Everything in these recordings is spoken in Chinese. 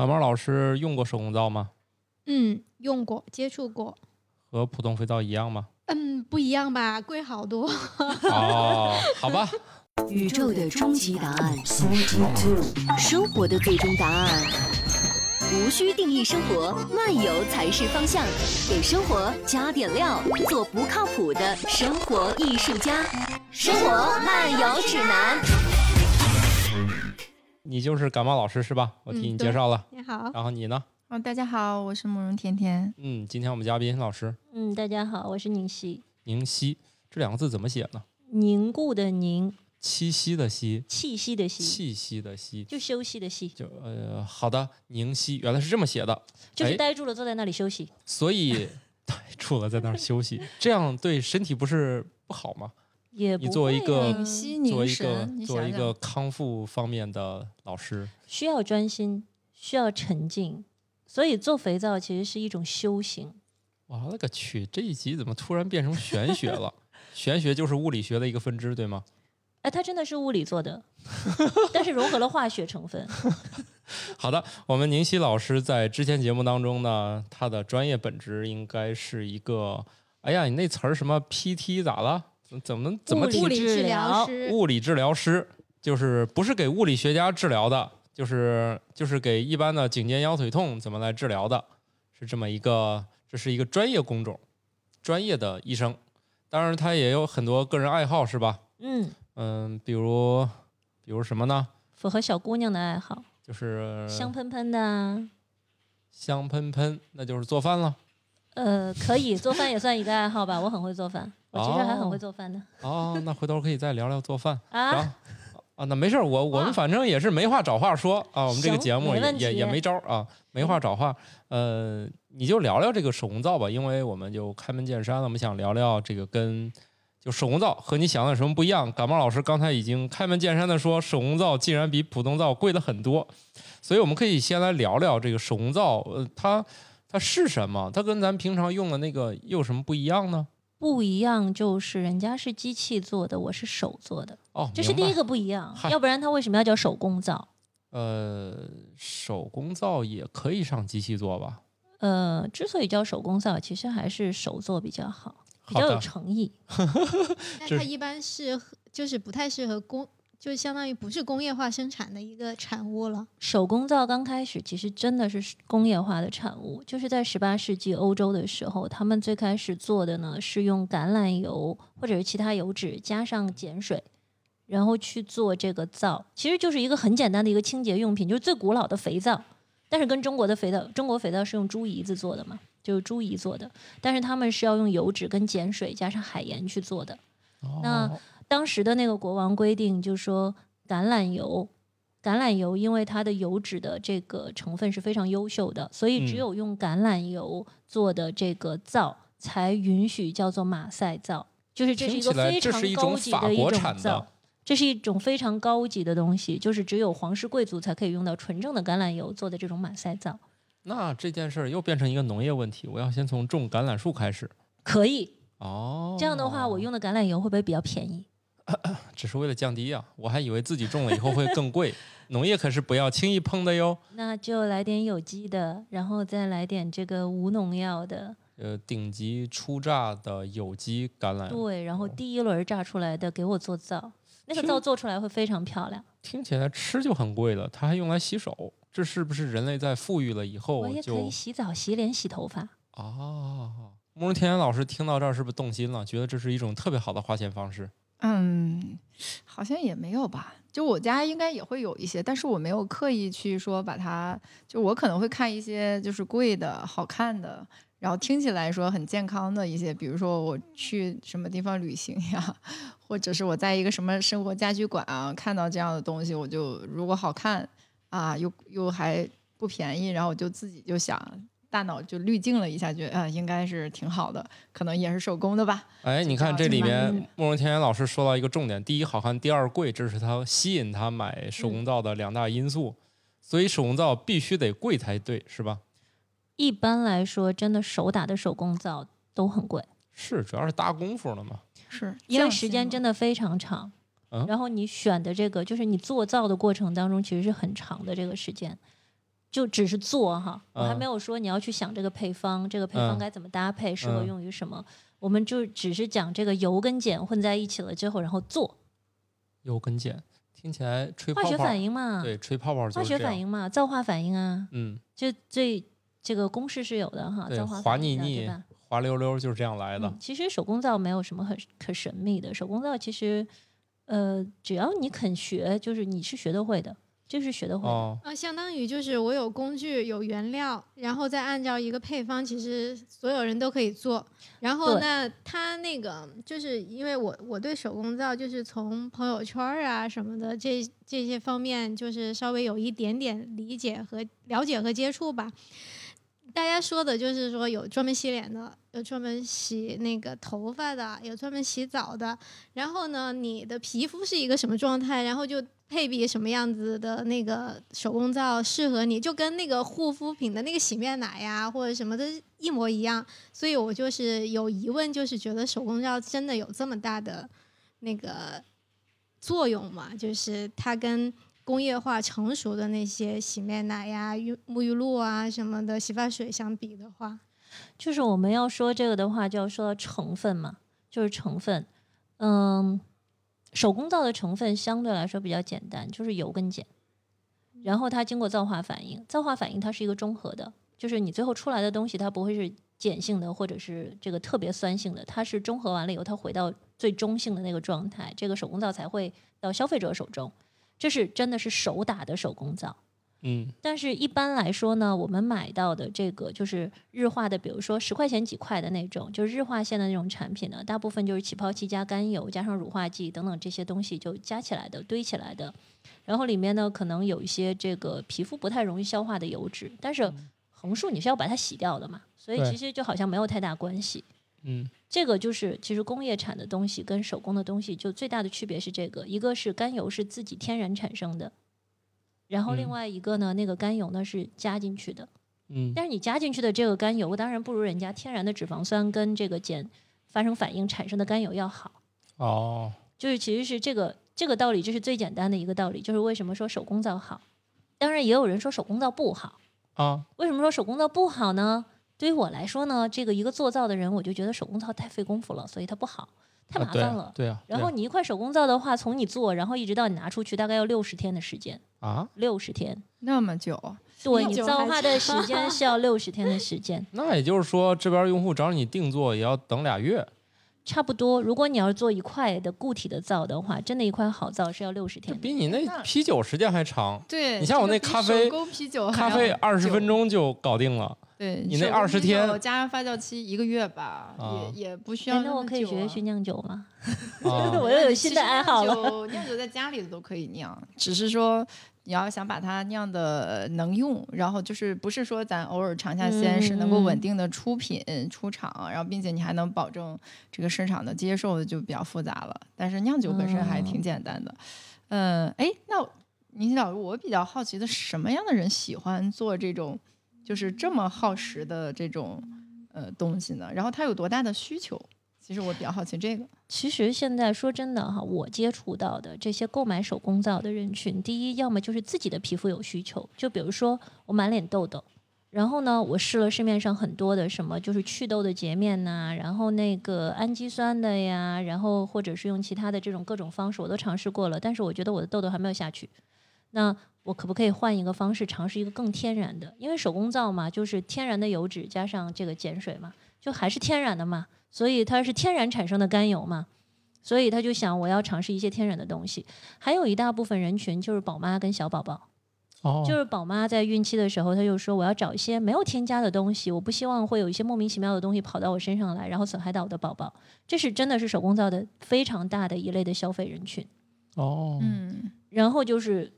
感冒老师用过手工皂吗？嗯，用过，接触过。和普通肥皂一样吗？嗯，不一样吧，贵好多。哦，好吧。宇宙的终极答案，生活的最终答案。无需定义生活，漫游才是方向。给生活加点料，做不靠谱的生活艺术家。生活漫游指南。你就是感冒老师是吧？我替你介绍了。你好。然后你呢？哦，大家好，我是慕容甜甜。嗯，今天我们嘉宾老师。嗯，大家好，我是宁熙。宁熙，这两个字怎么写呢？凝固的凝，气息的息，气息的息，气息的息，就休息的息。就呃，好的，宁熙，原来是这么写的，就是呆住了，坐在那里休息。所以呆住了，在那儿休息，这样对身体不是不好吗？也你作为一个作为一个作为一个康复方面的老师，需要专心，需要沉静，所以做肥皂其实是一种修行。我勒个去！这一集怎么突然变成玄学了？玄学就是物理学的一个分支，对吗？哎，它真的是物理做的，但是融合了化学成分。好的，我们宁熙老师在之前节目当中呢，他的专业本职应该是一个，哎呀，你那词儿什么 PT 咋了？怎怎么怎么物理治疗疗师。物理治疗师，就是不是给物理学家治疗的，就是就是给一般的颈肩腰腿痛怎么来治疗的，是这么一个，这是一个专业工种，专业的医生。当然，他也有很多个人爱好，是吧？嗯，嗯，比如比如什么呢？符合小姑娘的爱好，就是香喷喷的啊。香喷喷，那就是做饭了。呃，可以做饭也算一个爱好吧，我很会做饭，我其实还很哦会做饭的哦，那回头可以再聊聊做饭。啊。后啊，那没事儿，我我们反正也是没话找话说啊，我们这个节目也也也没招儿啊，没话找话。呃，你就聊聊这个手工皂吧，因为我们就开门见山了，我们想聊聊这个跟就手工皂和你想的有什么不一样。感冒老师刚才已经开门见山的说，手工皂竟然比普通皂贵了很多，所以我们可以先来聊聊这个手工皂，呃，它它是什么？它跟咱平常用的那个又有什么不一样呢？不一样就是人家是机器做的，我是手做的，哦，这是第一个不一样。要不然它为什么要叫手工皂？呃，手工皂也可以上机器做吧？呃，之所以叫手工皂，其实还是手做比较好，比较有诚意。这那它一般是就是不太适合工，就相当于不是工业化生产的一个产物了。手工皂刚开始其实真的是工业化的产物，就是在十八世纪欧洲的时候，他们最开始做的呢是用橄榄油或者是其他油脂加上碱水，然后去做这个皂，其实就是一个很简单的一个清洁用品，就是最古老的肥皂。但是跟中国的肥皂，中国肥皂是用猪胰子做的嘛，就是猪胰做的，但是他们是要用油脂跟碱水加上海盐去做的。那哦当时的那个国王规定，就说橄榄油，橄榄油因为它的油脂的这个成分是非常优秀的，所以只嗯有用橄榄油做的这个皂才允许叫做马赛皂，就是这是一个非常高级的一种国产皂。这是一种非常高级的东西，就是只有皇室贵族才可以用到纯正的橄榄油做的这种马赛皂。那这件事儿又变成一个农业问题，我要先从种橄榄树开始。可以，哦，这样的话，我用的橄榄油会不会比较便宜？只是为了降低啊，我还以为自己种了以后会更贵。农业可是不要轻易碰的哟。那就来点有机的，然后再来点这个无农药的，呃，顶级初榨的有机橄榄，对，然后第一轮榨出来的给我做皂，那个皂做出来会非常漂亮。听起来吃就很贵了，它还用来洗手，这是不是人类在富裕了以后我也可以洗澡、洗脸、洗头发。哦？慕容甜甜老师听到这儿是不是动心了？觉得这是一种特别好的花钱方式？嗯，好像也没有吧。就我家应该也会有一些，但是我没有刻意去说把它，就我可能会看一些就是贵的、好看的，然后听起来说很健康的一些，比如说我去什么地方旅行呀，或者是我在一个什么生活家居馆啊看到这样的东西，我就如果好看啊，又又还不便宜，然后我就自己就想。大脑就滤镜了一下，觉得啊、应该是挺好的，可能也是手工的吧。哎，你看这里面慕容天元老师说到一个重点：第一好看，第二贵，这是他吸引他买手嗯工皂的两大因素。所以手工皂必须得贵才对，是吧？一般来说，真的手打的手工皂都很贵，是，主要是搭功夫了嘛。是因为时间真的的非常长。嗯然后你选的这个，就是你做皂的过程当中，其实是很长的这个时间。就只是做哈，我还嗯没有说你要去想这个配方，这个配方嗯该怎么搭配，适合嗯用于什么。我们就只是讲这个油跟碱混在一起了之后，然后做油跟碱，听起来吹泡泡，化学反应嘛，对，吹泡泡就化学反应嘛，造化反应啊，嗯，就最这个公式是有的哈，对，造化滑反应滑腻腻？、滑溜溜就是这样来的嗯。其实手工皂没有什么很可神秘的，手工皂其实呃，只要你肯学，就是你是学得会的，这是学得会的。哦，呃，相当于就是我有工具、有原料，然后再按照一个配方，其实所有人都可以做。然后对那他那个就是因为我我对手工皂就是从朋友圈啊什么的这这些方面，就是稍微有一点点理解和了解和接触吧。大家说的就是说有专门洗脸的，有专门洗那个头发的，有专门洗澡的。然后呢，你的皮肤是一个什么状态，然后就配比什么样子的那个手工皂适合你，就跟那个护肤品的那个洗面奶呀或者什么的一模一样。所以我就是有疑问，就是觉得手工皂真的有这么大的那个作用吗？就是它跟工业化成熟的那些洗面奶呀、浴沐浴露啊什么的洗发水相比的话，就是我们要说这个的话，就要说到成分嘛，就是成分。嗯，手工皂的成分相对来说比较简单，就是油跟碱，然后它经过皂化反应，皂化反应它是一个中和的，就是你最后出来的东西它不会是碱性的或者是这个特别酸性的，它是中和完了以后它回到最中性的那个状态，这个手工皂才会到消费者手中。这是真的是手打的手工皂。嗯。但是一般来说呢，我们买到的这个就是日化的，比如说十块钱几块的那种，就是日化线的那种产品呢，大部分就是起泡器加甘油加上乳化剂等等这些东西就加起来的堆起来的，然后里面呢可能有一些这个皮肤不太容易消化的油脂，但是横竖你是要把它洗掉的嘛，所以其实就好像没有太大关系。嗯。这个就是其实工业产的东西跟手工的东西就最大的区别是这个，一个是甘油是自己天然产生的，然后另嗯外一个呢，那个甘油呢是加进去的。嗯但是你加进去的这个甘油，当然不如人家天然的脂肪酸跟这个碱发生反应产生的甘油要好。哦，就是其实是这个这个道理，这是最简单的一个道理，就是为什么说手工皂好。当然也有人说手工皂不好，啊，为什么说手工皂不好呢？对于我来说呢，这个一个做皂的人，我就觉得手工皂太费功夫了，所以它不好，太麻烦了。对啊，然后你一块手工皂的话，从你做，然后一直到你拿出去，大概要六十天的时间，啊啊，六十天。那么久，对你造化的时间 是要六十天的时间，那也就是说，这边用户找你定做也要等俩月。差不多。如果你要是做一块的固体的皂的话，真的一块好皂是要六十天。比你那那啤酒时间还长，对，你像我那咖啡手工啤酒咖啡二十分钟就搞定了。对你那手工20天加上发酵期一个月吧，啊也也不需要哎，那我可以学学酿酒吗？啊我又有新的爱好了。了。酿酒在家里的都可以酿，只是说你要想把它酿的能用，然后就是不是说咱偶尔尝下鲜，嗯是能够嗯稳定的出品出厂，然后并且你还能保证这个市场的接受，就比较复杂了。但是酿酒本身还挺简单的。嗯，哎，那倪老师，我比较好奇的是，什么样的人喜欢做这种就是这么耗时的这种呃东西呢？然后它有多大的需求？其实我比较好奇这个。其实现在说真的哈，我接触到的这些购买手工皂的人群，第一，要么就是自己的皮肤有需求，就比如说我满脸痘痘，然后呢，我试了市面上很多的什么就是祛痘的洁面呐、然后那个氨基酸的呀，然后或者是用其他的这种各种方式，我都尝试过了，但是我觉得我的痘痘还没有下去。那我可不可以换一个方式，尝试一个更天然的？因为手工皂嘛，就是天然的油脂加上这个碱水嘛，就还是天然的嘛，所以它是天然产生的甘油嘛，所以他就想我要尝试一些天然的东西。还有一大部分人群就是宝妈跟小宝宝，哦，就是宝妈在孕期的时候，她就说我要找一些没有添加的东西，我不希望会有一些莫名其妙的东西跑到我身上来，然后损害到我的宝宝。这是真的是手工皂的非常大的一类的消费人群。哦，嗯然后就是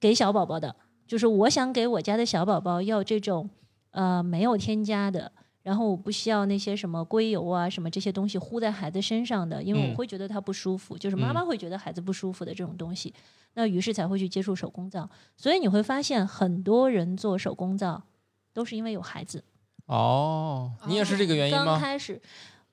给小宝宝的，就是我想给我家的小宝宝要这种呃没有添加的，然后我不需要那些什么硅油啊什么这些东西糊在孩子身上的，因为嗯我会觉得他不舒服，就是妈妈会觉得孩子不舒服的这种东西，那于是才会去接触手工皂。所以你会发现很多人做手工皂都是因为有孩子。哦，你也是这个原因吗刚？开始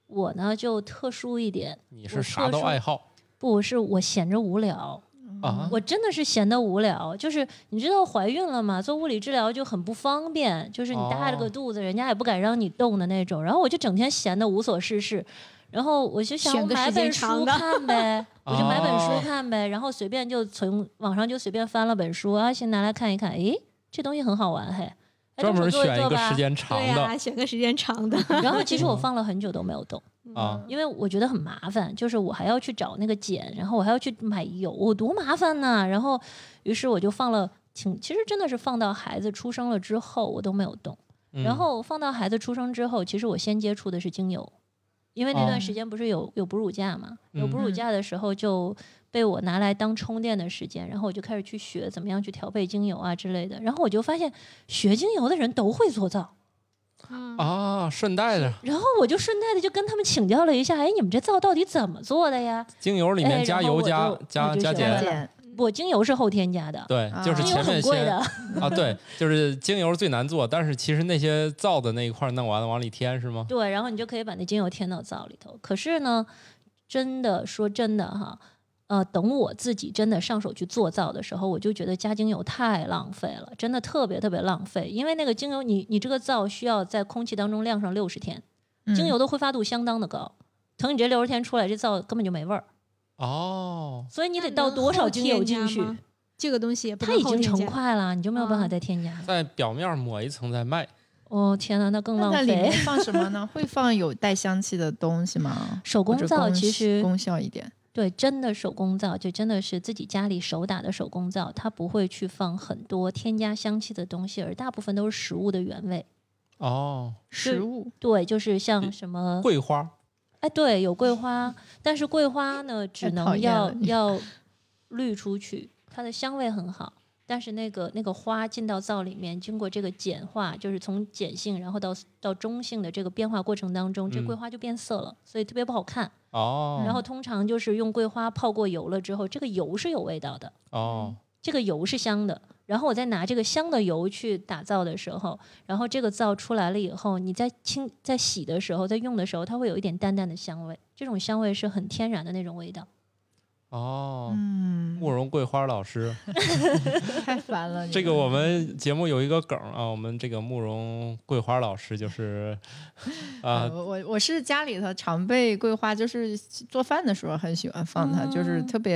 我呢就特殊一点，你是啥都爱好不是我闲着无聊，啊，我真的是闲得无聊，就是你知道怀孕了嘛，做物理治疗就很不方便，就是你大着个哦肚子，人家也不敢让你动的那种。然后我就整天闲得无所事事，然后我就想买本书看呗，我就买本哦。书看呗，然后随便就从网上就随便翻了本书啊，先拿来看一看，诶，这东西很好玩嘿，哎专门做选一个做吧时间长对呀、的选个时间长的。然后其实我放了很久都没有动。啊，因为我觉得很麻烦，就是我还要去找那个碱，然后我还要去买油，我多麻烦呐！然后，于是我就放了挺，其实真的是放到孩子出生了之后，我都没有动。嗯然后放到孩子出生之后，其实我先接触的是精油，因为那哦段时间不是有有哺乳假嘛，有哺乳嗯假的时候就被我拿来当充电的时间，然后我就开始去学怎么样去调配精油啊之类的，然后我就发现学精油的人都会做皂。嗯啊，顺带的然后我就顺带的就跟他们请教了一下，哎，你们这皂到底怎么做的呀？精油里哎面加油加加加碱，碱我精油是后添加的，对，就是前面先。啊，对，就是精油最难做，但是其实那些皂的那一块弄完了往里添是吗？对，然后你就可以把那精油添到皂里头。可是呢，真的说真的哈，呃，等我自己真的上手去做皂的时候，我就觉得加精油太浪费了，真的特别特别浪费。因为那个精油你，你这个皂需要在空气当中晾上六十天，嗯精油的挥发度相当的高。等你这六十天出来，这皂根本就没味儿，哦，所以你得倒多少精油进去？这个东西也不它已经成块了，你就没有办法啊再添加了。在表面抹一层再卖，哦天呐，那更浪那里面费。放什么呢？会放有带香气的东西吗？手工皂其实功效一点。对，真的手工皂就真的是自己家里手打的手工皂，它不会去放很多添加香气的东西，而大部分都是食物的原味。哦，食物对，就是像什么，桂花哎，对，有桂花，但是桂花呢，只能要要滤出去，它的香味很好。但是那个那个花进到皂里面，经过这个碱化，就是从碱性然后到到中性的这个变化过程当中，这嗯桂花就变色了，所以特别不好看。哦，然后通常就是用桂花泡过油了之后，这个油是有味道的，哦，这个油是香的。然后我再拿这个香的油去打造的时候，然后这个皂出来了以后，你在清在洗的时候，在用的时候，它会有一点淡淡的香味，这种香味是很天然的那种味道。哦，嗯，慕容桂花老师，太烦了。这个我们节目有一个梗啊，我们这个慕容桂花老师就是 啊呃，我我我是家里头常备桂花，就是做饭的时候很喜欢放它，就是哦特别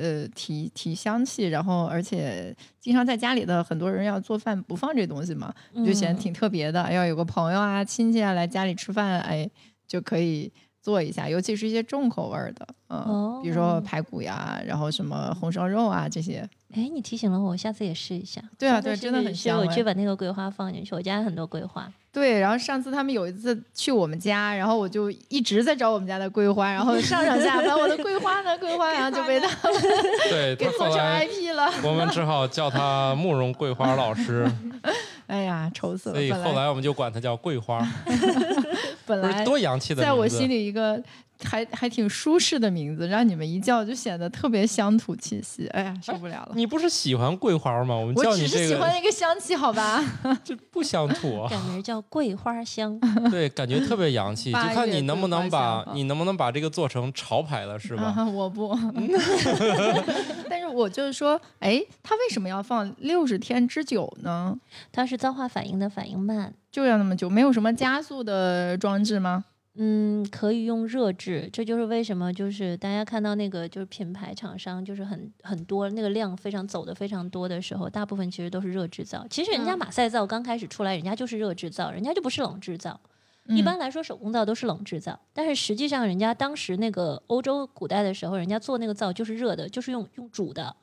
呃提提香气，然后而且经常在家里的很多人要做饭不放这东西嘛，就显得嗯挺特别的。要有个朋友啊、亲戚啊来家里吃饭，哎，就可以做一下，尤其是一些重口味儿的，嗯，比如说哦排骨呀，然后什么红烧肉啊这些。哎，你提醒了我，我下次也试一下。对啊对真的很香我去把那个桂花放进去，我家很多桂花。对，然后上次他们有一次去我们家，然后我就一直在找我们家的桂花，然后上上下班我的桂花呢，桂花，然后就被他们 对他给做成 IP 了。我们只好叫他慕容桂花老师，哎呀，愁死了！所以后来我们就管他叫桂花，不是本来多洋气的在我心里一个还还挺舒适的名字，让你们一叫就显得特别乡土气息。哎呀，受不了了。你不是喜欢桂花吗？我们我只是叫你这个喜欢那个香气，好吧？这不乡土啊，改名叫桂花香。对，感觉特别洋气，就看你能不能把你能不能把这个做成潮牌了，是吧？啊，我不。但是我就是说，哎，它为什么要放六十天之久呢？它是皂化反应的反应慢。就要那么久，没有什么加速的装置吗？嗯，可以用热制，这就是为什么就是大家看到那个就是品牌厂商就是很很多那个量非常走的非常多的时候，大部分其实都是热制造。其实人家嗯马赛皂刚开始出来，人家就是热制造，人家就不是冷制造。一嗯般来说，手工皂都是冷制皂，但是实际上人家当时那个欧洲古代的时候，人家做那个皂就是热的，就是用用煮的。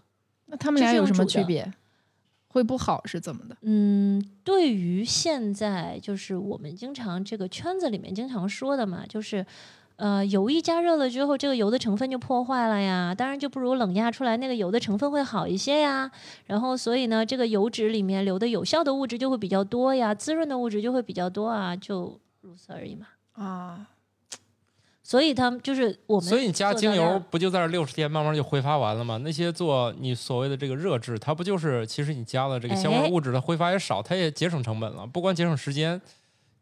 那他们就是俩有什么区别？会不好是怎么的？嗯，对于现在就是我们经常这个圈子里面经常说的嘛，就是呃油一加热了之后，这个油的成分就破坏了呀，当然就不如冷压出来那个油的成分会好一些呀。然后所以呢，这个油脂里面留的有效的物质就会比较多呀，滋润的物质就会比较多啊，就如此而已嘛。啊，所以他们就是我们，所以你加精油不就在这六十天慢慢就挥发完了吗？那些做你所谓的这个热制，它不就是其实你加了这个相关哎物质，它挥发也少，它也节省成本了，不光节省时间，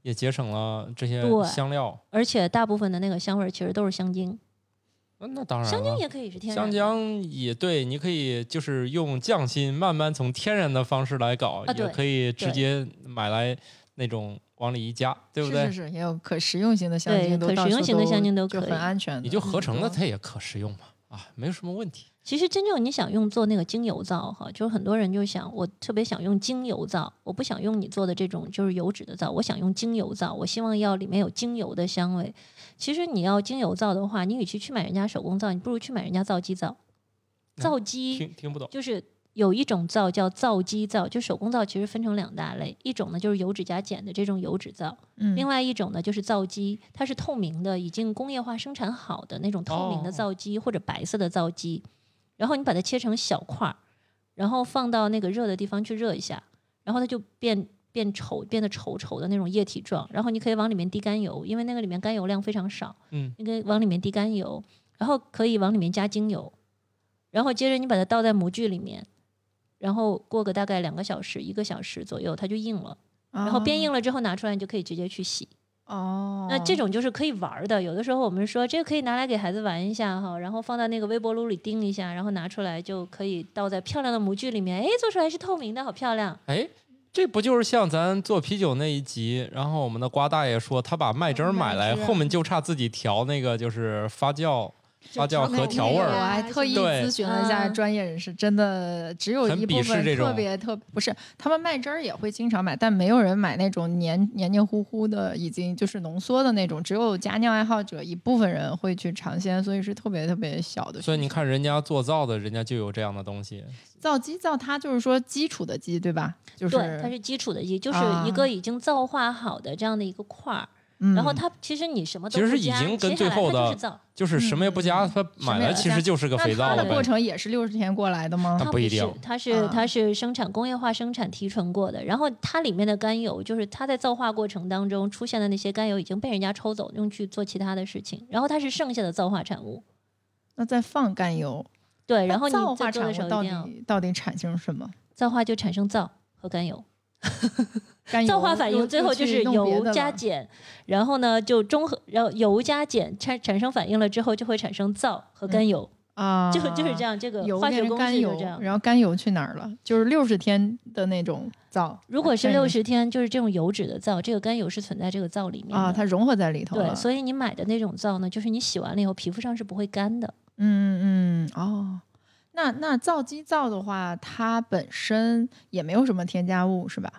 也节省了这些香料。而且大部分的那个香味儿其实都是香精。嗯那当然了香精也可以是天然香精。也对，你可以就是用匠心，慢慢从天然的方式来搞，啊也可以直接买来那种往里一加，对不对？是是是，也有可食用型的香精，都可食用型的香精都可以很安全的。你就合成的，嗯它也可食用嘛，啊，没有什么问题。其实真正你想用做那个精油皂哈，就是很多人就想，我特别想用精油皂，我不想用你做的这种就是油脂的皂，我想用精油皂，我希望要里面有精油的香味。其实你要精油皂的话，你与其去买人家手工皂，你不如去买人家皂基皂。皂基听听不懂，就是有一种皂叫皂基皂，就手工皂其实分成两大类，一种呢就是油脂加碱的这种油脂皂，嗯，另外一种呢就是皂基，它是透明的，已经工业化生产好的那种透明的哦。皂基、或者白色的皂基，然后你把它切成小块儿，然后放到那个热的地方去热一下，然后它就变变稠，变得稠稠的那种液体状，然后你可以往里面滴甘油，因为那个里面甘油量非常少，嗯，你可以往里面滴甘油，然后可以往里面加精油，然后接着你把它倒在模具里面。然后过个大概两个小时、一个小时左右，它就硬了。然后变硬了之后拿出来，你就可以直接去洗。哦，那这种就是可以玩儿的。有的时候我们说这个可以拿来给孩子玩一下哈，然后放到那个微波炉里叮一下，然后拿出来就可以倒在漂亮的模具里面，哎，做出来是透明的，好漂亮。哎，这不就是像咱做啤酒那一集，然后我们的瓜大爷说他把麦汁儿买来，后面就差自己调那个就是发酵、发酵和调味儿我。还特意咨询了一下嗯专业人士，真的只有一部分特别特不是，他们麦汁儿也会经常买，但没有人买那种黏黏黏糊糊的，已经就是浓缩的那种，只有家酿爱好者一部分人会去尝鲜，所以是特别特别小的需求。所以你看人家做造的，人家就有这样的东西。皂基皂，它就是说基础的基，对吧？就是对，它是基础的基，就是啊一个已经造化好的这样的一个块儿。嗯然后它其实你什么都其实不加已经跟最后的它就是。就是什么也不加，它买来其实就是个肥皂了它的过。程也是六十天过来的吗？它不一定是，它是啊它是生产工业化生产提纯过的，然后它里面的甘油就是它在皂化过程当中出现的那些甘油已经被人家抽走，用去做其他的事情，然后它是剩下的皂化产物。那再放甘油，对，然后你皂在做的时化产物到底到底产生什么？皂化就产生皂和甘油，甘 油皂化反应最后就是油加，碱，然后呢就中和，然后油加碱产产生反应了之后就会产生皂和甘油，又啊，就就是这样，这个化学公成甘油式就这样，。然后甘油去哪儿了？就是六十天的那种皂。如果是六十天，就是这种油脂的皂，这个甘油是存在这个皂里面啊，它融合在里头了。对，所以你买的那种皂呢，就是你洗完了以后皮肤上是不会干的。嗯嗯哦，那那皂基皂的话，它本身也没有什么添加物，是吧？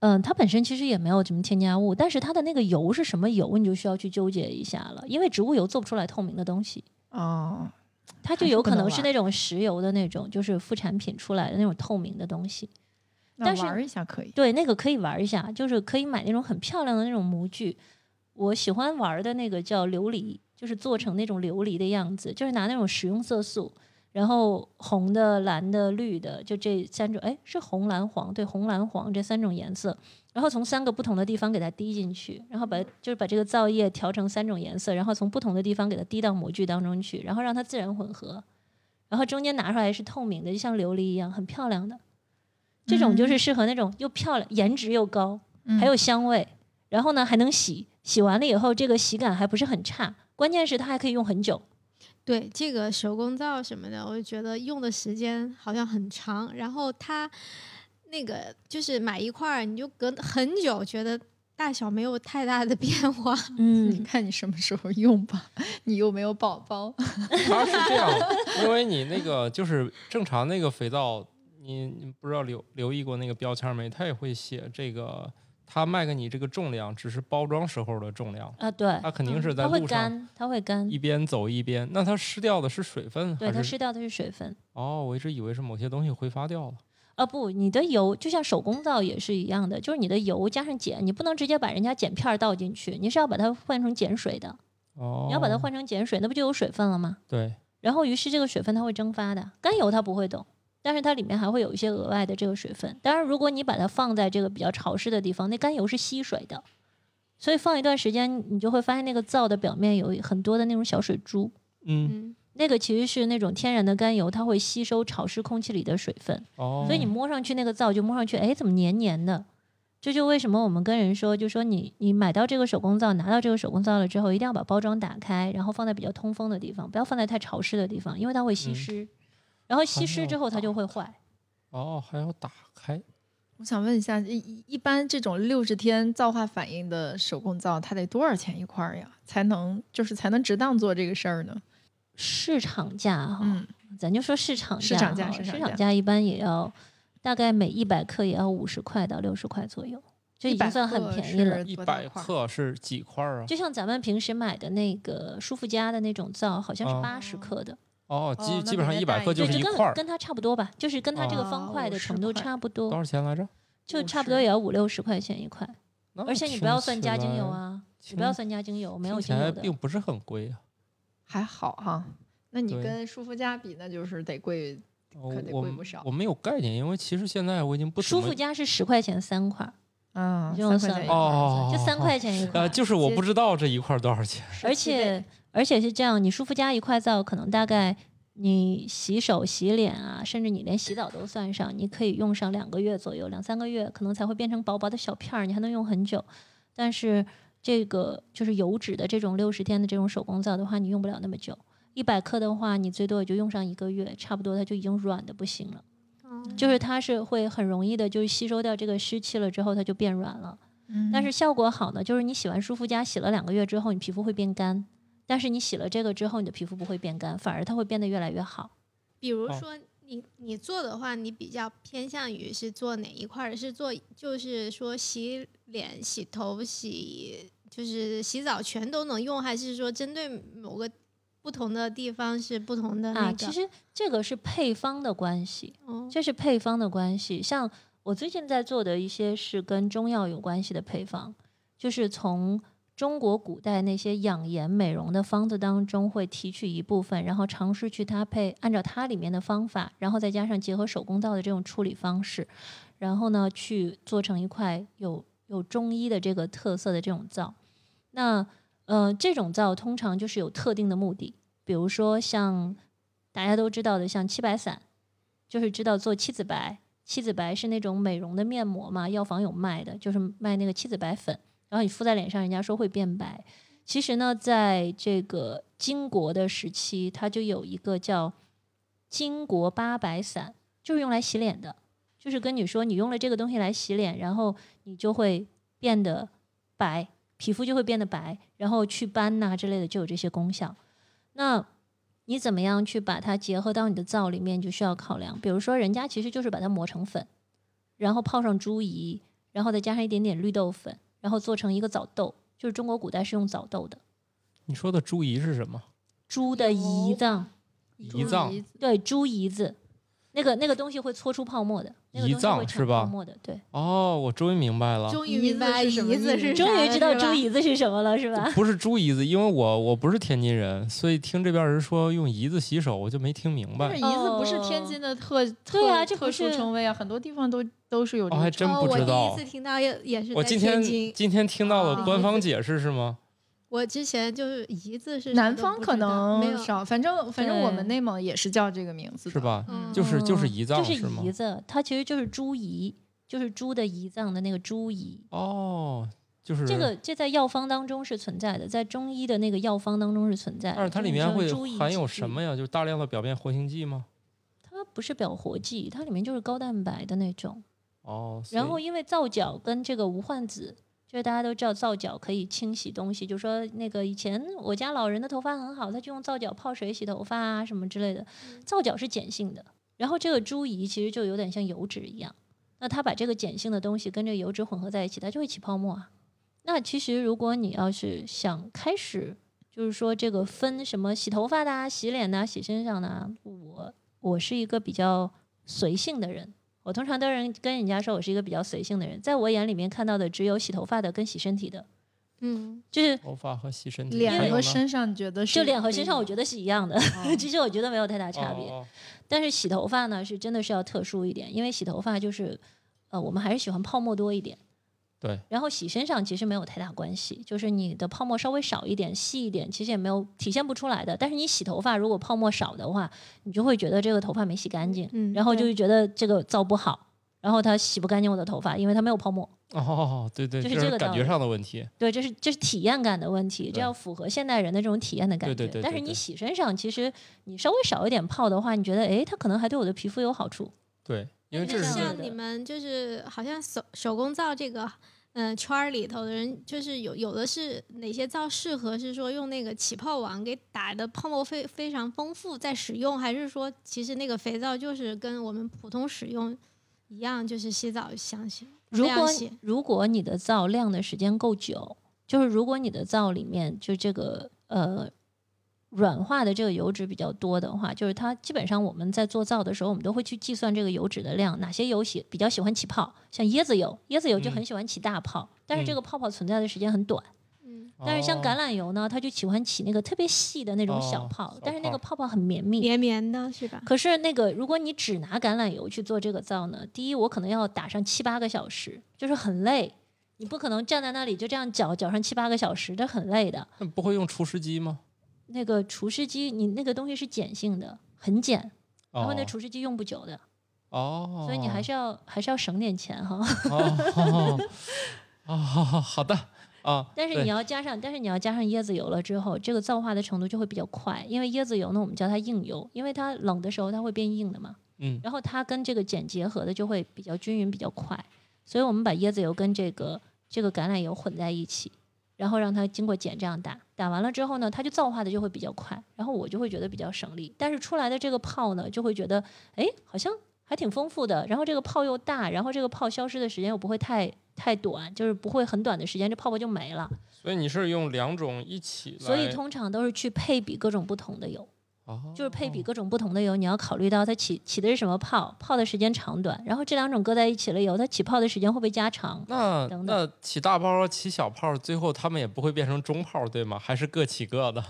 嗯，它本身其实也没有什么添加物，但是它的那个油是什么油，你就需要去纠结一下了，因为植物油做不出来透明的东西，哦，它就有可能是那种石油的那种，就是副产品出来的那种透明的东西。但是玩一下可以。对，那个可以玩一下，就是可以买那种很漂亮的那种模具。我喜欢玩的那个叫琉璃，就是做成那种琉璃的样子，就是拿那种食用色素，然后红的、蓝的、绿的，就这三种，哎，是红、蓝、黄，对，红、蓝、黄这三种颜色，然后从三个不同的地方给它滴进去，然后把就是把这个皂液调成三种颜色，然后从不同的地方给它滴到模具当中去，然后让它自然混合，然后中间拿出来是透明的，就像琉璃一样，很漂亮的。这种就是适合那种又漂亮、颜值又高，嗯还有香味，然后呢还能洗，洗完了以后这个洗感还不是很差，关键是它还可以用很久。对这个手工皂什么的，我就觉得用的时间好像很长，然后它那个就是买一块儿，你就隔很久，觉得大小没有太大的变化。你嗯，看你什么时候用吧，你又没有宝宝。它是这样，因为你那个就是正常那个肥皂，你你不知道留留意过那个标签没？它也会写这个，它卖给你这个重量只是包装时候的重量，啊对，它肯定是在它会干，它会干一，边走一边。那它失掉的是水分对，它还是？失掉的是水分。哦，我一直以为是某些东西挥发掉了。啊不，你的油就像手工皂也是一样的，就是你的油加上碱，你不能直接把人家碱片儿倒进去，你是要把它换成碱水的。哦，你要把它换成碱水，那不就有水分了吗？对，然后于是这个水分它会蒸发的，甘油它不会动，但是它里面还会有一些额外的这个水分。当然，如果你把它放在这个比较潮湿的地方，那甘油是吸水的，所以放一段时间，你就会发现那个皂的表面有很多的那种小水珠。嗯，嗯，那个其实是那种天然的甘油，它会吸收潮湿空气里的水分，哦，所以你摸上去那个皂就摸上去，哎，怎么黏黏的？这就为什么我们跟人说，就说你你买到这个手工皂，拿到这个手工皂了之后，一定要把包装打开，然后放在比较通风的地方，不要放在太潮湿的地方，因为它会吸嗯湿，然后吸湿之后它就会坏。哦，还要打开，我想问一下，一一一般这种六十天皂化反应的手工皂，它得多少钱一块儿呀？才能就是才能值当做这个事儿呢？市场价哈，嗯，咱就说市场价市场价市场价市场价一般也要大概每一百克也要五十块到六十块左右，就已经算很便宜了是。一百克是几块儿啊？就像咱们平时买的那个舒肤佳的那种皂，好像是哦八十克的，哦，哦基基本上一百克就是一块儿，跟跟它差不多吧，就是跟它这个方哦块的程度差不多，多少钱来着？就差不多也要五六十块钱一块。而且你不要算加精油，啊，你不要算加精油，没有精油的。来并不是很贵啊。还好哈。那你跟舒肤佳比，那就是得贵。哦可得我贵不少我没有概念，因为其实现在我已经不舒肤佳是十块钱三块儿，嗯，你这么三块钱一块就三块钱一块呃，就是我不知道这一块多少钱。而且而且是这样，你舒肤佳一块皂可能大概你洗手、洗脸啊，甚至你连洗澡都算上，你可以用上两个月左右，两三个月可能才会变成薄薄的小片儿，你还能用很久。但是这个就是油脂的这种六十天的这种手工皂的话，你用不了那么久。一百克的话，你最多也就用上一个月，差不多它就已经软的不行了。哦就是它是会很容易的，就是吸收掉这个湿气了之后，它就变软了。嗯但是效果好呢，就是你洗完舒肤佳洗了两个月之后，你皮肤会变干。但是你洗了这个之后，你的皮肤不会变干，反而它会变得越来越好。比如哦说你你做的话，你比较偏向于是做哪一块儿？是做就是说洗脸、洗头、洗就是洗澡全都能用，还是说针对某个不同的地方是不同的那啊，个？其实这个是配方的关系，哦这是配方的关系。像我最近在做的一些是跟中药有关系的配方，就是从中国古代那些养颜美容的方子当中会提取一部分，然后尝试去搭配，按照它里面的方法，然后再加上结合手工皂的这种处理方式，然后呢去做成一块有有中医的这个特色的这种皂。那呃，这种皂通常就是有特定的目的，比如说像大家都知道的，像七白散，就是知道做七子白。七子白是那种美容的面膜嘛，药房有卖的，就是卖那个七子白粉，然后你敷在脸上，人家说会变白。其实呢，在这个金国的时期，它就有一个叫金国八白散，就是用来洗脸的，就是跟你说你用了这个东西来洗脸，然后你就会变得白，皮肤就会变得白，然后祛斑呐、之类的就有这些功效。那你怎么样去把它结合到你的皂里面，就需要考量。比如说，人家其实就是把它磨成粉，然后泡上猪胰，然后再加上一点点绿豆粉，然后做成一个枣豆，就是中国古代是用枣豆的，你说的猪胰是什么？猪的胰脏，胰脏对，猪胰子，那个那个东西会搓出泡沫的，那个胰东西会产脏是吧对，哦，我终于明白了，终于明白胰子是终于知道啥了是吧猪胰子是什么了，是吧？不是猪胰子，因为我我不是天津人，所以听这边人说用胰子洗手，我就没听明白但是。胰子不是天津的特特对啊这不特殊是称谓啊，很多地方都都是有这哦，还真哦，我第不知道一次听到也也是在我今天天津。今天听到了啊官方解释是吗？我之前就是胰子是南方可不知道没有能少，反正反正我们内蒙也是叫这个名字，是吧？嗯就是就是嗯胰脏就是？胰子，它其实就是猪胰，就是猪的胰脏的那个猪胰。哦，就是这个这在药方当中是存在的，在中医的那个药方当中是存在的。但是它里面会含有？什么呀？就是大量的表面活性剂吗？它不是表活剂，它里面就是高蛋白的那种。哦，然后因为皂角跟这个无患子，就是大家都知道皂角可以清洗东西，就说那个以前我家老人的头发很好，他就用皂角泡水洗头发啊什么之类的。皂角是碱性的，然后这个猪胰其实就有点像油脂一样，那它把这个碱性的东西跟这个油脂混合在一起，它就会起泡沫啊。那其实如果你要是想开始，就是说这个分什么洗头发的、啊、洗脸的、啊、洗身上的、啊，我我是一个比较随性的人。我通常都人跟人家说我是一个比较随性的人，在我眼里面看到的只有洗头发的跟洗身体的，嗯，就是头发和洗身体脸和身上觉得是就脸和身上，我觉得是一样的。其实我觉得没有太大差别。哦哦但是洗头发呢，是真的是要特殊一点，因为洗头发就是，呃，我们还是喜欢泡沫多一点。对。然后洗身上其实没有太大关系，就是你的泡沫稍微少一点、细一点，其实也没有体现不出来的。但是你洗头发如果泡沫少的话，你就会觉得这个头发没洗干净，嗯然后就会觉得这个皂不好，然后它洗不干净我的头发，因为它没有泡沫。哦，对对，就是这个感觉上的问题。对，这是这是体验感的问题，这对要符合现代人的这种体验的感觉。对对对但是你对对洗身上，其实你稍微少一点泡的话，你觉得诶，它可能还对我的皮肤有好处。对，因为就这是像你们就是好像手手工皂这个。嗯，圈儿里头的人就是有有的是哪些皂适合是说用那个起泡网给打的泡沫非非常丰富再使用，还是说其实那个肥皂就是跟我们普通使用一样，就是洗澡相洗？如果如果你的皂晾的时间够久，就是如果你的皂里面就这个呃软化的这个油脂比较多的话，就是它基本上我们在做皂的时候，我们都会去计算这个油脂的量，哪些油喜比较喜欢起泡，像椰子油，椰子油就嗯很喜欢起大泡，但是这嗯个泡泡存在的时间很短。嗯，但是像哦橄榄油呢，它就喜欢起那个特别细的那种小哦泡，小但是那个泡泡泡很绵密。绵绵的是吧？可是那个，如果你只拿橄榄油去做这个皂呢，第一，我可能要打上七八个小时，就是很累。你不可能站在那里就这样搅搅上七八个小时，这很累的。那不会用除湿机吗？那个除湿机，你那个东西是碱性的，很碱，然后那哦除湿机用不久的，哦，所以你还是要还是要省点钱哈。哦哦，好好的啊。但是你要加上，但是你要加上椰子油了之后，这个皂化的程度就会比较快，因为椰子油呢，我们叫它硬油，因为它冷的时候它会变硬的嘛。嗯然后它跟这个碱结合的就会比较均匀、比较快，所以我们把椰子油跟这个这个橄榄油混在一起，然后让它经过碱这样打，打完了之后呢，它就皂化的就会比较快，然后我就会觉得比较省力，但是出来的这个泡呢，就会觉得哎好像还挺丰富的，然后这个泡又大，然后这个泡消失的时间又不会太太短，就是不会很短的时间这泡泡就没了，所以你是用两种一起来，所以通常都是去配比各种不同的油。哦就是配比各种不同的油，你要考虑到它起起的是什么泡，泡的时间长短，然后这两种搁在一起了以后，它起泡的时间会不会加长？那等等那起大泡起小泡，最后它们也不会变成中泡，对吗？还是各起各的，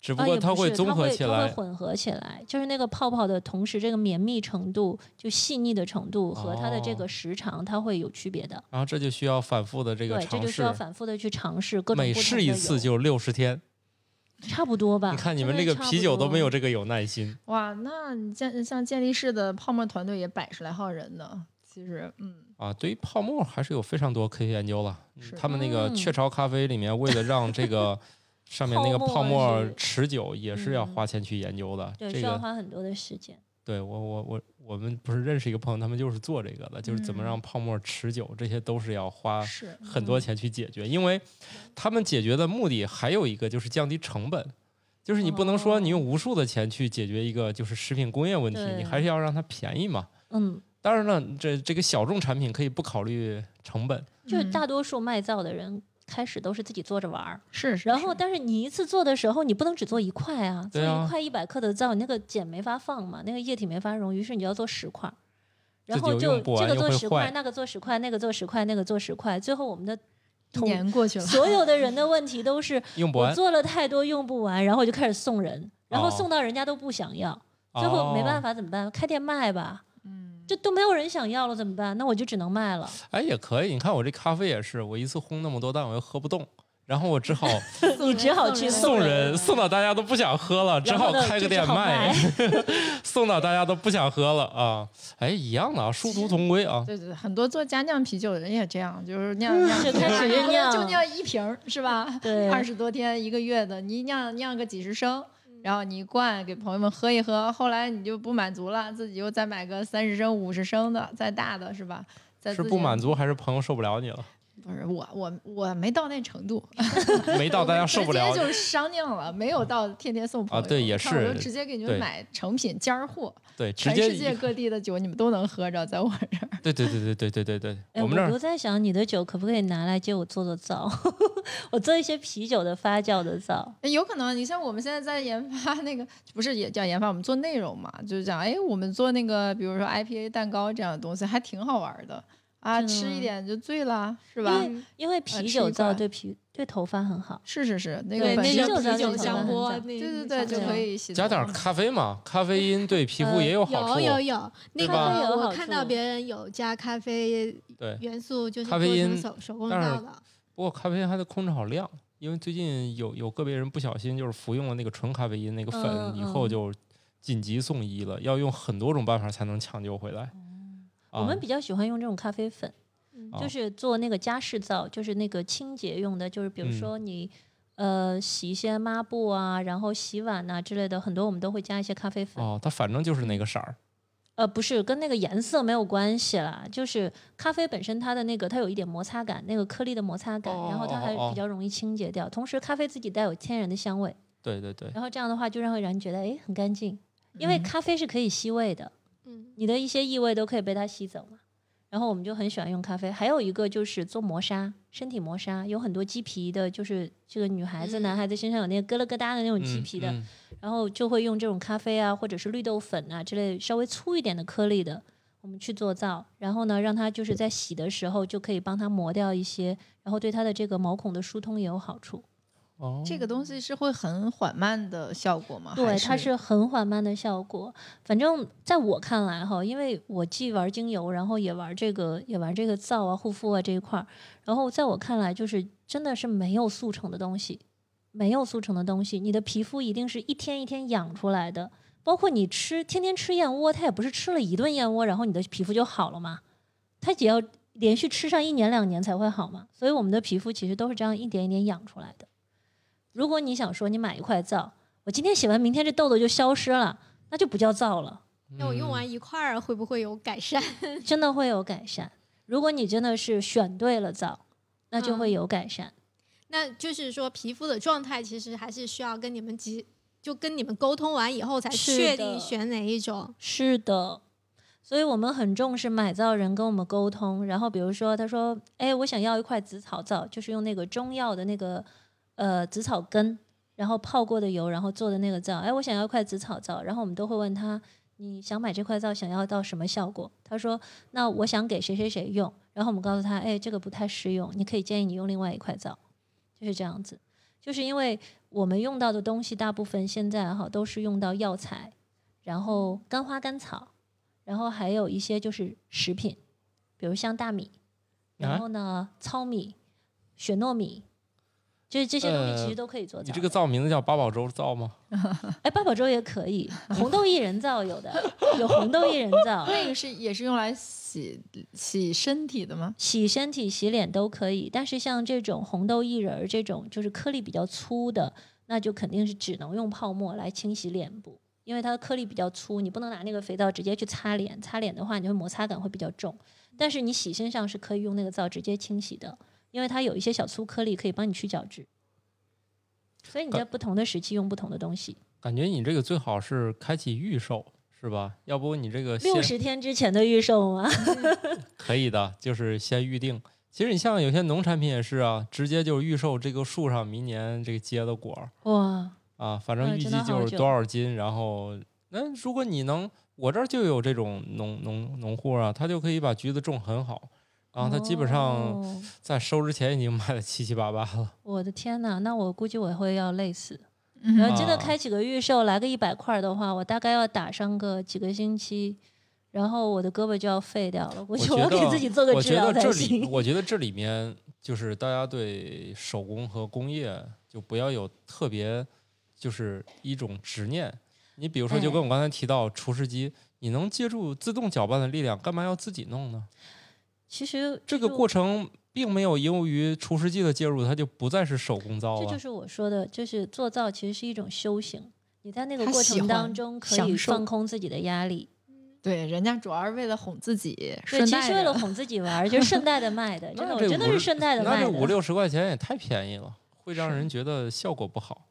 只不啊，过它会综合起来它会。混合起来，就是那个泡泡的同时，这个绵密程度、就细腻的程度和它的这哦个时长，它会有区别的。然后这就需要反复的这个对，这尝试就需要，反复的去尝试各种每试一次就六十天。差不多吧。你看你们这个啤酒都没有这个有耐心。哇，那你像像健力士的泡沫团队也百十来号人呢。其实，嗯，啊，对于泡沫还是有非常多科学研究了。他们那个嗯雀巢咖啡里面，为了让这个 上面那个泡沫持久，也是要嗯花钱去研究的。对，需要这个花很多的时间。对我我我我们不是认识一个朋友，他们就是做这个的，就是怎么嗯让泡沫持久，这些都是要花很多钱去解决。因为他们解决的目的还有一个就是降低成本。就是你不能说你用无数的钱去解决一个就是食品工业问题，你还是要让它便宜嘛。嗯，当然了，这这个小众产品可以不考虑成本，就大多数卖皂的人开始都是自己做着玩儿。是是，然后，但是你一次做的时候，你不能只做一块啊，做一块一百克的皂，你那个碱没法放嘛，那个液体没法溶，于是你就要做十块，然后就这个做十块，那个做十块，那个做十块，那个做十块，最后我们的一同年过去了，所有的 人的问题都是用不完，我做了太多用不完，然后就开始送人，然后哦送到人家都不想要，最后没办。法怎么办？开店卖吧，嗯，这都没有人想要了怎么办？那我就只能卖了。哎，也可以。你看我这咖啡也是，我一次烘那么多，但我又喝不动，然后我只好 你只好去送人人，，送到大家都不想喝了，只好开个店卖卖，送到大家都不想喝了啊。哎，一样的啊，殊途同归啊。对对，对很多做家酿啤酒的人也这样，就是酿酿就开始一酿就酿一瓶儿是吧？对二十多天一个月的，你酿酿个几十升，然后你一灌给朋友们喝一喝，后来你就不满足了，自己又再买个三十升、五十升的，再大的是吧？再是不满足还是朋友受不了你了？不是我我我没到那程度，没到大家受不了直接就是商量了，没有到天天送朋友。啊对也是就直接给你们买成品尖儿货，对，直全世界各地的酒你们都能喝着，在我这儿。对对对对对对对对，哎，我们这儿都在想你的酒可不可以拿来借我做做皂，我做一些啤酒的发酵的皂。哎有可能，你像我们现在在研发那个，不是也叫研发，我们做内容嘛，就是讲，哎，我们做那个，比如说 IPA 蛋糕这样的东西，还挺好玩的啊，吃一点就醉了，是吧？因为因为啤酒皂对皮对头发很好。是是是，那个啤酒啤酒皂香波，很对对对，就可以洗加点咖啡嘛，咖啡因对皮肤呃也有好处。有有有，那个我看到别人有加咖啡对，元素，就是咖啡做成因手手工皂的。不过咖啡因还得控制好量，因为最近有有个别人不小心就是服用了那个纯咖啡因那个粉，嗯以后嗯就紧急送医了，要用很多种办法才能抢救回来。啊我们比较喜欢用这种咖啡粉，哦就是做那个家事皂，就是那个清洁用的，就是比如嗯说你。呃，洗一些抹布啊，然后洗碗呐、之类的，很多我们都会加一些咖啡粉。哦，它反正就是那个色儿。呃，不是跟那个颜色没有关系啦，就是咖啡本身它的那个它有一点摩擦感，那个颗粒的摩擦感，然后它还比较容易清洁掉。同时，咖啡自己带有天然的香味，对对对，然后这样的话就让会让人觉得哎很干净，因为嗯咖啡是可以吸味的，嗯你的一些异味都可以被它吸走嘛。然后我们就很喜欢用咖啡，还有一个就是做磨砂，身体磨砂，有很多鸡皮的，就是这个女孩子、嗯男孩子身上有那个疙了疙瘩的那种鸡嗯皮的，嗯然后就会用这种咖啡啊，或者是绿豆粉啊之类稍微粗一点的颗粒的，我们去做皂，然后呢，让它就是在洗的时候就可以帮它磨掉一些，然后对它的这个毛孔的疏通也有好处。哦，这个东西是会很缓慢的效果吗？对，它是很缓慢的效果。反正在我看来哈，因为我既玩精油，然后也玩这个也玩这个皂啊、护肤啊这一块儿，然后在我看来，就是真的是没有速成的东西，没有速成的东西，你的皮肤一定是一天一天养出来的。包括你吃天天吃燕窝，它也不是吃了一顿燕窝，然后你的皮肤就好了嘛，它也要连续吃上一年两年才会好嘛。所以我们的皮肤其实都是这样一点一点养出来的。如果你想说你买一块皂，我今天洗完，明天这痘痘就消失了，那就不叫皂了，那我用完一块儿会不会有改善？真的会有改善。如果你真的是选对了皂，那就会嗯有改善。那就是说皮肤的状态其实还是需要跟你们及，就跟你们沟通完以后才确定选哪一种。是的，所以我们很重视买皂人跟我们沟通。然后比如说，他说：“哎，我想要一块紫草皂，就是用那个中药的那个呃紫草根，然后泡过的油，然后做的那个皂。哎，我想要一块紫草皂。”然后我们都会问他：“你想买这块皂，想要到什么效果？”他说：“那我想给谁谁谁用。”然后我们告诉他：“哎，这个不太适用，你可以建议你用另外一块皂。”就是这样子，就是因为我们用到的东西大部分现在哈都是用到药材，然后干花干草，然后还有一些就是食品，比如像大米，然啊后呢糙米、雪糯米，就是这些东西其呃实都可以做。你这个皂名字叫八宝粥皂吗？哎，八宝粥也可以，红豆薏仁皂有的，有红豆薏仁皂，那个是也是用来洗洗身体的吗？洗身体、洗脸都可以，但是像这种红豆薏仁儿这种就是颗粒比较粗的，那就肯定是只能用泡沫来清洗脸部，因为它的颗粒比较粗，你不能拿那个肥皂直接去擦脸，擦脸的话，你就会摩擦感会比较重。但是你洗身上是可以用那个皂直接清洗的，因为它有一些小粗颗粒可以帮你去角质。所以你在不同的时期用不同的东西。感觉你这个最好是开启预售是吧？要不你这个六十天之前的预售吗？可以的，就是先预定。其实你像有些农产品也是啊，直接就预售这个树上明年这个结的果儿哇，啊，反正预计就是多少斤，然后那如果你能，我这儿就有这种农农农户啊，他就可以把橘子种很好，然后他基本上哦在收之前已经卖的七七八八了。我的天呐，那我估计我会要累死。嗯然后真的啊开几个预售，来个一百块的话，我大概要打上个几个星期，然后我的胳膊就要废掉了。我我觉得我要觉得给自己做个治疗才得这里，行。我觉得这里面就是大家对手工和工业就不要有特别就是一种执念。你比如说，就跟哎我刚才提到厨师机，你能借助自动搅拌的力量，干嘛要自己弄呢？其实这个过程并没有由于除湿机的介入，它就不再是手工皂了这就。是我说的，就是做皂其实是一种修行。你在那个过程当中可以放空自己的压力，对，人家主要是为了哄自己，对，顺带其实为了哄自己玩，就是顺带的卖的，真的，我真的是顺带的那卖的。这五六十块钱也太便宜了，会让人觉得效果不好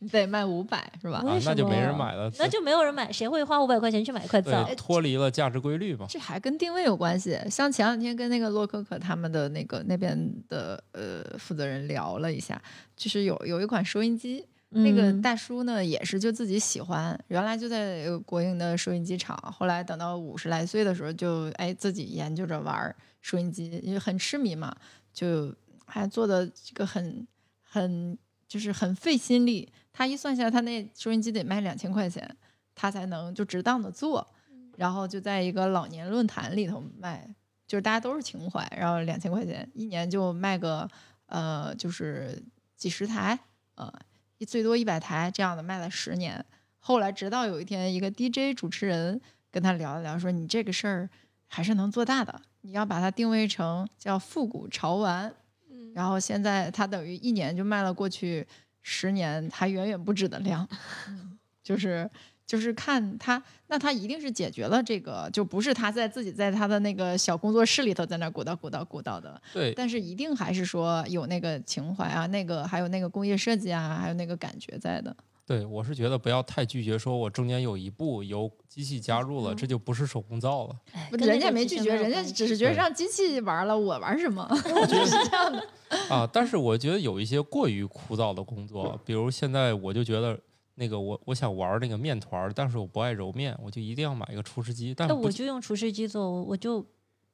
你得卖五百是吧？啊那就没人买了。那就没有人买，谁会花五百块钱去买一块皂？脱离了价值规律吧。这还跟定位有关系。像前两天跟那个洛可可他们的那个那边的呃负责人聊了一下，就是有有一款收音机，那个嗯大叔呢也是就自己喜欢，原来就在呃国营的收音机厂，后来等到五十来岁的时候就哎自己研究着玩儿收音机，因为很痴迷嘛，就还做的这个很很就是很费心力。他一算下来，他那收音机得卖两千块钱，他才能就值当的做。然后就在一个老年论坛里头卖，就是大家都是情怀，然后两千块钱一年就卖个呃就是几十台，呃最多一百台这样的卖了十年。后来直到有一天，一个 DJ 主持人跟他聊了聊，说你这个事儿还是能做大的，你要把它定位成叫复古潮玩，嗯然后现在他等于一年就卖了过去十年还远远不止的量，嗯 就是就是看他，那他一定是解决了这个，就不是他在自己在他的那个小工作室里头在那鼓捣鼓捣鼓捣的，对，但是一定还是说有那个情怀啊，那个还有那个工业设计啊，还有那个感觉在的。对，我是觉得不要太拒绝，说我中间有一步由机器加入了，这就不是手工皂了。哎人家没拒绝，人家只是觉得让机器玩了，我玩什么？是这样的。啊，但是我觉得有一些过于枯燥的工作，比如现在我就觉得那个我我想玩那个面团，但是我不爱揉面，我就一定要买一个厨师机。但我就用厨师机做，我我就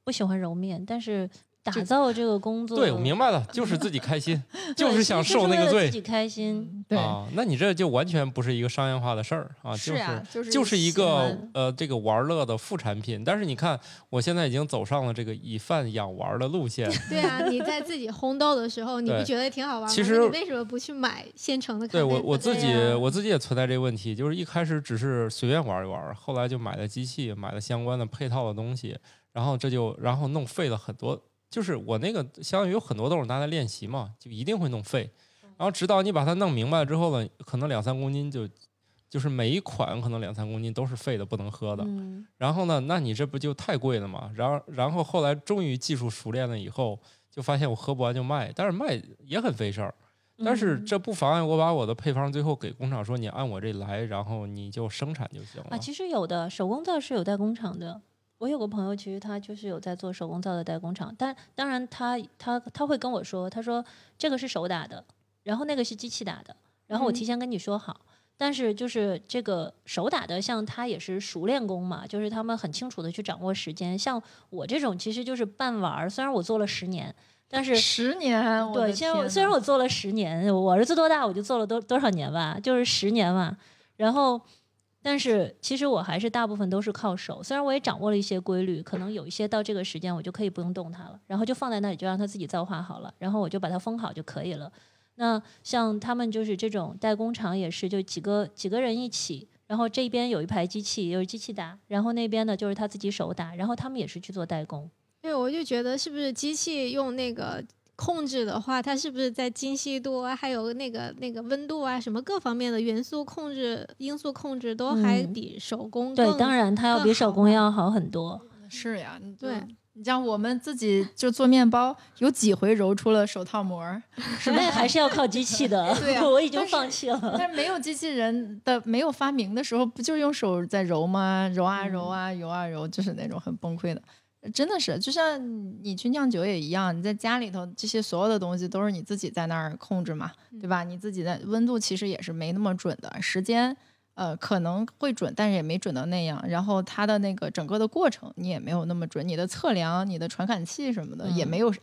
不喜欢揉面，但是打造这个工作，对，我明白了，就是自己开心，就是想受那个罪自己开心。对，啊。那你这就完全不是一个商业化的事儿啊，就是啊，就是就是一个呃这个玩乐的副产品。但是你看，我现在已经走上了这个以饭养玩的路线。对啊，你在自己烘豆的时候，你不觉得挺好玩吗？其实你为什么不去买现成的对我？我自己我自己也存在这个问题，就是一开始只是随便玩一玩，后来就买了机器，买了相关的配套的东西，然后这就然后弄废了很多。就是我那个相当于有很多都是拿来练习嘛，就一定会弄废。然后直到你把它弄明白了之后呢，可能两三公斤就就是每一款可能两三公斤都是废的，不能喝的。嗯，然后呢，那你这不就太贵了嘛？然后，然后后来终于技术熟练了以后，就发现我喝不完就卖，但是卖也很费事儿。但是嗯这不妨碍我把我的配方最后给工厂说，你按我这来，然后你就生产就行了。啊，其实有的手工皂是有代工厂的。我有个朋友，其实他就是有在做手工皂的代工厂，但当然他他他会跟我说，他说这个是手打的，然后那个是机器打的，然后我提前跟你说好。但是就是这个手打的，像他也是熟练工嘛，就是他们很清楚的去掌握时间。像我这种其实就是半玩儿，虽然我做了十年，但是十年，对，虽然我天呐虽然我做了十年，我儿子多大我就做了多多少年吧，就是十年嘛。然后，但是其实我还是大部分都是靠手，虽然我也掌握了一些规律，可能有一些到这个时间我就可以不用动它了，然后就放在那里就让它自己造化好了，然后我就把它封好就可以了。那像他们就是这种代工厂也是，就几个几个人一起。然后这边有一排机器，有机器打，然后那边呢就是他自己手打，然后他们也是去做代工。对，我就觉得是不是机器用那个控制的话，它是不是在精细度啊，还有那个那个温度啊，什么各方面的元素控制、因素控制都还嗯比手工对，当然它要比手工要好很多。是呀，对。你像我们自己就做面包，有几回揉出了手套膜儿，是吧那还是要靠机器的。对啊 我已经放弃了。但是没有机器人的，没有发明的时候，不就用手在揉吗？揉啊揉嗯啊，揉啊揉，就是那种很崩溃的。真的是，就像你去酿酒也一样，你在家里头这些所有的东西都是你自己在那儿控制嘛，对吧？你自己的温度其实也是没那么准的，时间呃可能会准，但是也没准到那样。然后它的那个整个的过程你也没有那么准，你的测量、你的传感器什么的也嗯没有啥，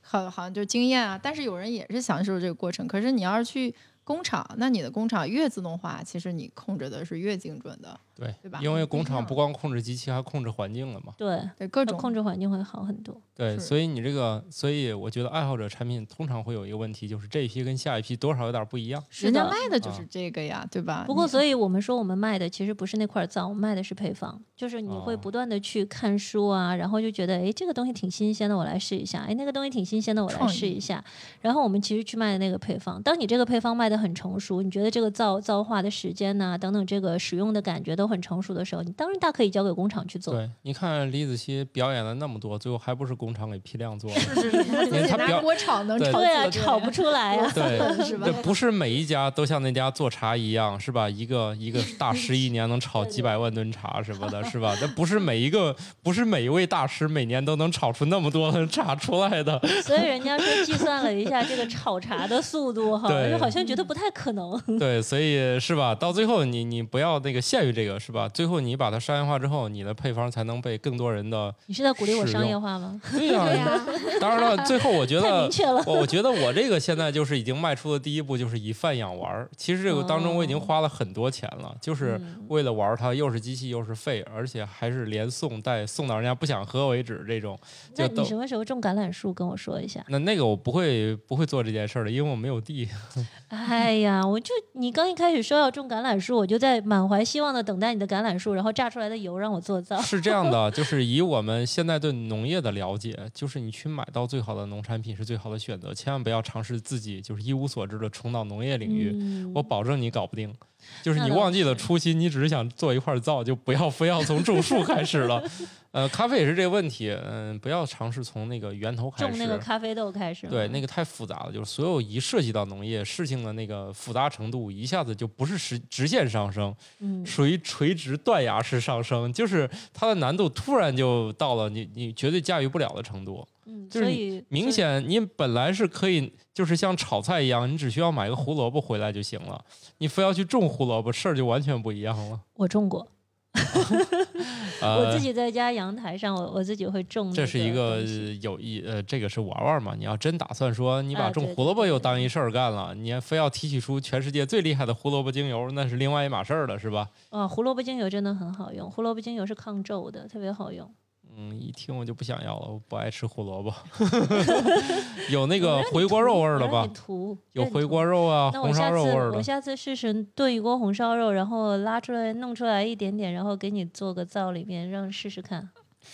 好好像就经验啊。但是有人也是享受这个过程，可是你要是去工厂，那你的工厂越自动化，其实你控制的是越精准的，对对吧因为工厂不光控制机器，还控制环境了嘛。对，对各种控制环境会好很多。对，所以你这个，所以我觉得爱好者产品通常会有一个问题，就是这一批跟下一批多少有点不一样。人家卖的就啊是这个呀，对吧？不过，所以我们说我们卖的其实不是那块皂，我们卖的是配方，就是你会哦不断的去看书啊，然后就觉得哎这个东西挺新鲜的，我来试一下；哎那个东西挺新鲜的，我来试一下。然后我们其实去卖的那个配方，当你这个配方卖的很成熟，你觉得这个造造化的时间呐、等等这个使用的感觉都很成熟的时候，你当然大可以交给工厂去做。对，你看李子柒表演了那么多，最后还不是工厂给批量做 的。是是是，他表锅炒能对炒对啊，炒不出来啊。对，是吧这不是每一家都像那家做茶一样，是吧？一个一个大师一年能炒几百万吨茶什么的，是吧？那不是每一个，不是每一位大师每年都能炒出那么多的茶出来的。所以人家说计算了一下这个炒茶的速度哈，对就好像觉得不太可能。对，所以是吧？到最后你你不要那个限于这个，是吧？最后你把它商业化之后，你的配方才能被更多人的你是在鼓励我商使用业化吗？对呀、当然了，最后我觉得。我我觉得我这个现在就是已经迈出的第一步，就是以饭养玩。其实这个当中我已经花了很多钱了，就是嗯为了玩它，又是机器又是费，而且还是连送带送到人家不想喝为止这种。那你什么时候种橄榄树？跟我说一下。那那个我不会不会做这件事儿的，因为我没有地。哎 哎呀，我就你刚一开始说要种橄榄树，我就在满怀希望的等待你的橄榄树，然后榨出来的油让我做皂。是这样的，就是以我们现在对农业的了解，就是你去买到最好的农产品是最好的选择，千万不要尝试自己就是一无所知的冲到农业领域，嗯我保证你搞不定。就是你忘记了初心，你只是想做一块皂，就不要非要从种树开始了。呃，咖啡也是这个问题，嗯、不要尝试从那个源头开始。种那个咖啡豆开始，对，那个太复杂了，就是所有一涉及到农业事情的那个复杂程度，一下子就不是直直线上升，嗯，属于垂直断崖式上升，就是它的难度突然就到了你你绝对驾驭不了的程度。嗯，就是你所以明显你本来是可以，就是像炒菜一样，你只需要买个胡萝卜回来就行了，你非要去种胡萝卜，事儿就完全不一样了。我种过，呃、我自己在家阳台上，我我自己会种。这是一个有意呃，这个是玩玩嘛。你要真打算说你把种胡萝卜又当一事儿干了，你还非要提取出全世界最厉害的胡萝卜精油，那是另外一码事儿了，是吧？啊，胡萝卜精油真的很好用，胡萝卜精油是抗皱的，特别好用。嗯，一听我就不想要了，我不爱吃胡萝卜。有那个回锅肉味儿的吧有回锅。肉啊，那红烧肉味儿的。我下次试试炖一锅红烧肉，然后拉出来弄出来一点点，然后给你做个灶里面，让试试看，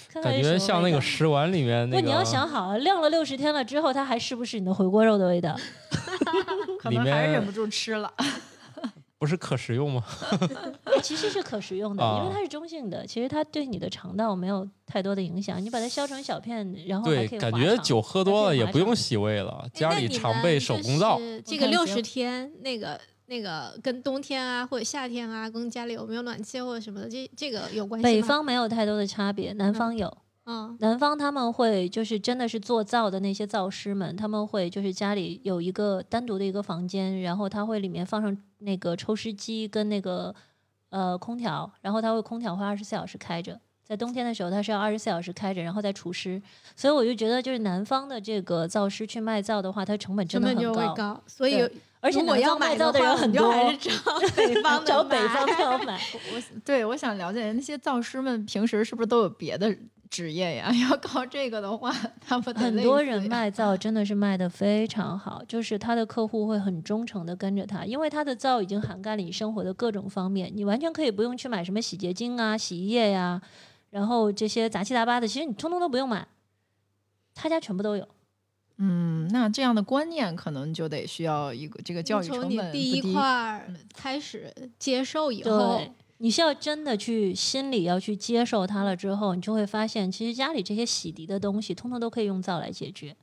看看感觉像那个食碗里面那个。不，你要想好啊，晾了六十天了之后，它还是不是你的回锅肉的味道？可能还是忍不住吃了。不是可食用吗？其实是可食用的，因啊为它是中性的，其实它对你的肠道没有太多的影响。你把它削成小片，然后还对，可以感觉酒喝多了也不用洗胃了，家里常备手工皂。这个六十天那个。那个跟冬天啊，或者夏天啊，跟家里有没有暖气或者什么的，这这个有关系吗？北方没有太多的差别，南方有。嗯，南方他们会就是真的是做灶的那些皂师们，他们会就是家里有一个单独的一个房间，然后他会里面放上那个抽湿机跟那个呃空调，然后他会空调会二十四小时开着。在冬天的时候，它是要二十四小时开着，然后再除湿，所以我就觉得，就是南方的这个皂师去卖皂的话，它成本真的很高，高，所以而且我要卖买的话，皂的人很多，还 是找北方的 找北方买的要买。我对我想了解那些皂师们平时是不是都有别的职业呀？要靠这个的话，他们很多人卖皂 真的是卖的非常好，就是他的客户会很忠诚的跟着他，因为他的皂已经涵盖了你生活的各种方面，你完全可以不用去买什么洗洁精啊、洗衣液呀、然后这些杂七杂八的，其实你通通都不用买，他家全部都有。嗯，那这样的观念可能就得需要一个这个教育成从你本第一块儿开始接受以后对，，你是要真的去心里要去接受它了之后，你就会发现，其实家里这些洗涤的东西，通通都可以用皂来解决。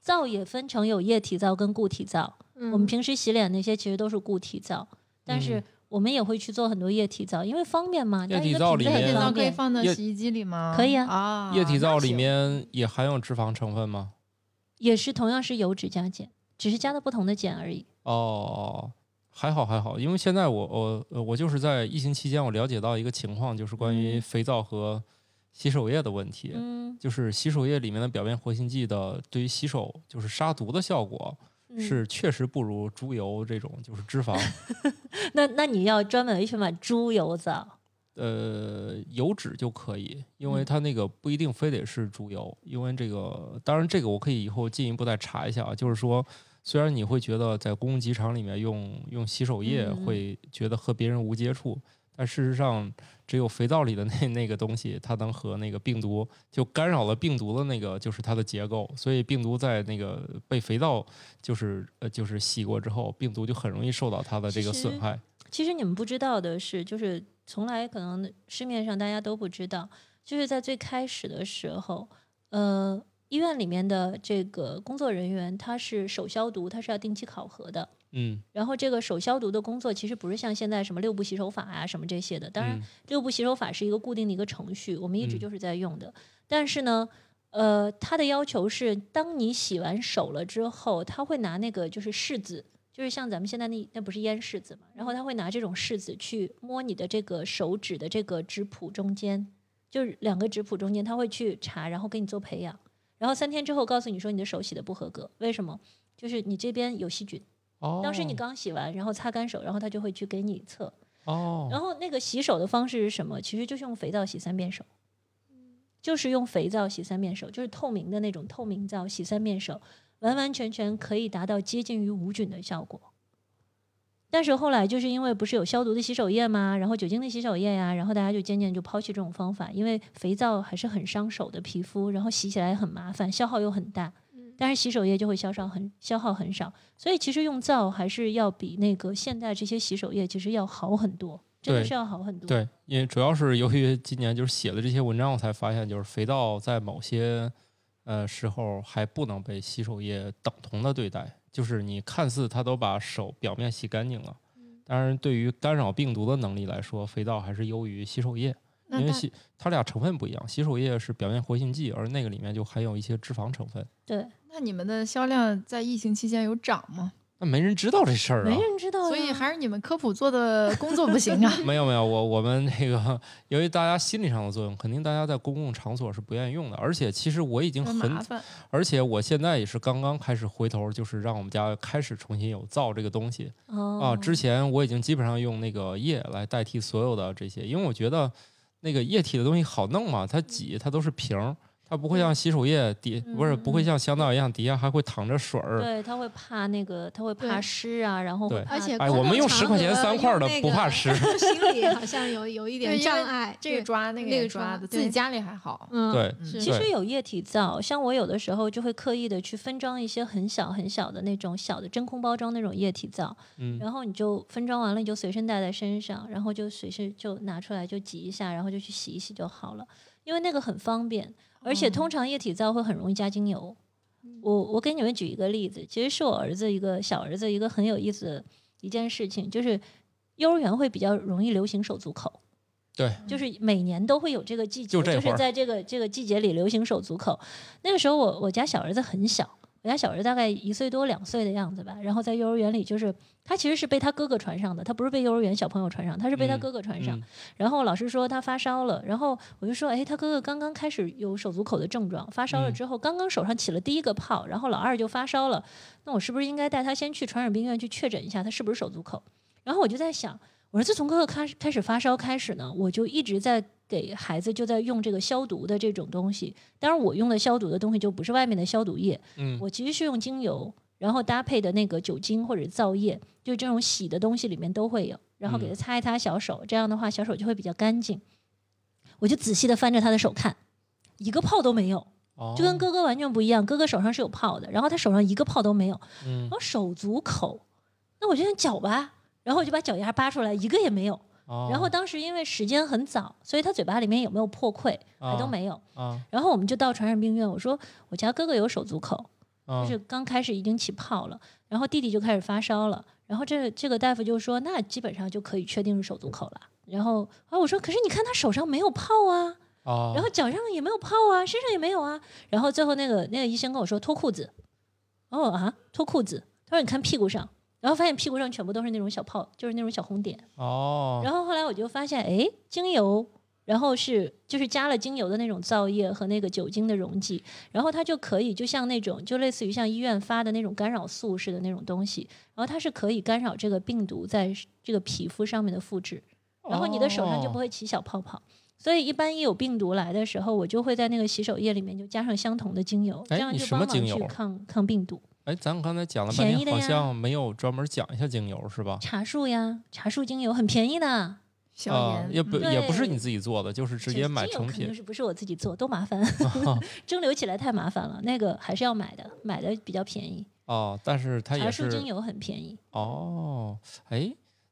皂也分成有液体皂跟固体皂，嗯我们平时洗脸那些其实都是固体皂，但是嗯我们也会去做很多液体皂，因为方便嘛。液体它一个瓶子皂里面液体皂可以放到洗衣机里吗？可以啊啊，液体皂里面也含有脂肪成分吗？也是同样是油脂加碱，只是加的不同的碱而已。哦，还好还好，因为现在我我呃我就是在疫情期间，我了解到一个情况，就是关于嗯。肥皂和洗手液的问题。嗯，就是洗手液里面的表面活性剂的对于洗手就是杀毒的效果嗯。是确实不如猪油这种就是脂肪，那那你要专门去买猪油皂，呃，油脂就可以，因为嗯。它那个不一定非得是猪油，因为这个当然这个我可以以后进一步再查一下啊，就是说。虽然你会觉得在公共机场里面用用洗手液嗯会觉得和别人无接触，但事实上只有肥皂里的 那那个东西，它能和那个病毒就干扰了病毒的那个就是它的结构，所以病毒在那个被肥皂就是呃就是洗过之后，病毒就很容易受到它的这个损害。其实你们不知道的是，就是从来可能市面上大家都不知道，就是在最开始的时候，呃，医院里面的这个工作人员他是手消毒，他是要定期考核的。嗯，然后这个手消毒的工作其实不是像现在什么六步洗手法啊什么这些的，当然嗯六步洗手法是一个固定的一个程序，我们一直嗯就是在用的。但是呢，呃，他的要求是，当你洗完手了之后，他会拿那个就是拭子，就是像咱们现在那那不是烟拭子嘛，然后他会拿这种拭子去摸你的这个手指的这个指蹼中间，就是两个指蹼中间，他会去查，然后给你做培养，然后三天之后告诉你说你的手洗的不合格，为什么？就是你这边有细菌。哦，当时你刚洗完，然后擦干手，然后他就会去给你测。哦，然后那个洗手的方式是什么？其实就是用肥皂洗三遍手，就是用肥皂洗三遍手，就是透明的那种透明皂洗三遍手，完完全全可以达到接近于无菌的效果。但是后来就是因为不是有消毒的洗手液吗？然后酒精的洗手液呀，然后大家就渐渐就抛弃这种方法，因为肥皂还是很伤手的皮肤，然后洗起来很麻烦，消耗又很大。但是洗手液就会消耗很消耗很少，所以其实用皂还是要比那个现代这些洗手液其实要好很多，真的是要好很多。对，因为主要是由于今年就是写了这些文章，我才发现就是肥皂在某些呃时候还不能被洗手液等同的对待，就是你看似它都把手表面洗干净了，当然对于干扰病毒的能力来说，肥皂还是优于洗手液，因为洗它俩成分不一样，洗手液是表面活性剂，而那个里面就含有一些脂肪成分，对，那你们的销量在疫情期间有涨吗？那没人知道这事儿啊没。人知道呀，所以还是你们科普做的工作不行啊。没有没有，我我们那个由于大家心理上的作用，肯定大家在公共场所是不愿意用的。而且其实我已经很很麻烦，而且我现在也是刚刚开始回头，就是让我们家开始重新有造这个东西哦啊。之前我已经基本上用那个液来代替所有的这些，因为我觉得那个液体的东西好弄嘛，它挤它都是瓶儿，它不会像洗手液底不是不会像香皂一样底下还会淌着水儿。对，它会怕那个，它会怕湿啊，然后会对而且哎我们用十块钱三块的不怕湿。心里好像有有一点障碍，这个抓那个那个抓的，自己家里还好。嗯，对其实有液体皂，像我有的时候就会刻意的去分装一些很小很小的那种小的真空包装那种液体皂，嗯，然后你就分装完了，你就随身带在身上，然后就随时就拿出来就挤一下，然后就去洗一洗就好了，因为那个很方便，而且通常液体皂会很容易加精油。我我给你们举一个例子，其实是我儿子一个小儿子一个很有意思的一件事情，就是幼儿园会比较容易流行手足口。对，就是每年都会有这个季节，就是在这个这个季节里流行手足口。那个时候我我家小儿子很小，我家小儿子大概一岁多两岁的样子吧，然后在幼儿园里就是他其实是被他哥哥传上的，他不是被幼儿园小朋友传上，他是被他嗯哥哥传上。嗯然后老师说他发烧了，然后我就说，哎，他哥哥刚刚开始有手足口的症状，发烧了嗯之后，刚刚手上起了第一个泡，然后老二就发烧了，那我是不是应该带他先去传染病院去确诊一下他是不是手足口？然后我就在想，我说自从哥哥开始开始发烧开始呢，我就一直在给孩子就在用这个消毒的这种东西，当然我用的消毒的东西就不是外面的消毒液，嗯我其实是用精油，然后搭配的那个酒精或者皂液，就这种洗的东西里面都会有，然后给他嗯擦一擦小手，这样的话小手就会比较干净。我就仔细的翻着他的手看，一个泡都没有，哦就跟哥哥完全不一样。哥哥手上是有泡的，然后他手上一个泡都没有。嗯然后手足口，那我就想脚吧，然后我就把脚丫扒出来，一个也没有。哦然后当时因为时间很早，所以他嘴巴里面有没有破溃还都啊没有。啊然后我们就到传染病院，我说我家哥哥有手足口，啊就是刚开始已经起泡了，然后弟弟就开始发烧了，然后这这个大夫就说那基本上就可以确定是手足口了。然后啊我说可是你看他手上没有泡啊，啊，然后脚上也没有泡啊，身上也没有啊。然后最后那个那个医生跟我说脱裤子，哦啊脱裤子，他说你看屁股上，然后发现屁股上全部都是那种小泡，就是那种小红点。哦，然后后来我就发现，哎，精油，然后是就是加了精油的那种皂液和那个酒精的溶剂，然后它就可以就像那种就类似于像医院发的那种干扰素似的那种东西，然后它是可以干扰这个病毒在这个皮肤上面的复制，然后你的手上就不会会起小泡泡。所以一般一有病毒来的时候，我就会在那个洗手液里面就加上相同的精油，这样就帮忙去抗抗病毒。哎，咱刚才讲了半天，好像没有专门讲一下精油是吧？茶树呀，茶树精油很便宜的，消啊，炎也不嗯也不是你自己做的，就是直接买成品精油肯定。是不是我自己做，多麻烦，蒸馏起来太麻烦了。那个还是要买的，买的比较便宜。哦，但是它也是树精油很便宜，哦，哎，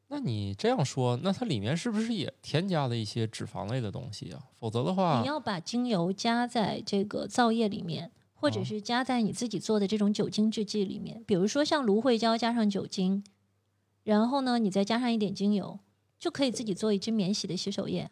那你这样说，那它里面是不是也添加了一些脂肪类的东西啊？否则的话你，要把精油加在这个皂液里面，或者哦是加在你自己做的这种酒精制剂里面，比如说像芦荟胶加上酒精，然后呢，你再加上一点精油，就可以自己做一支免洗的洗手液，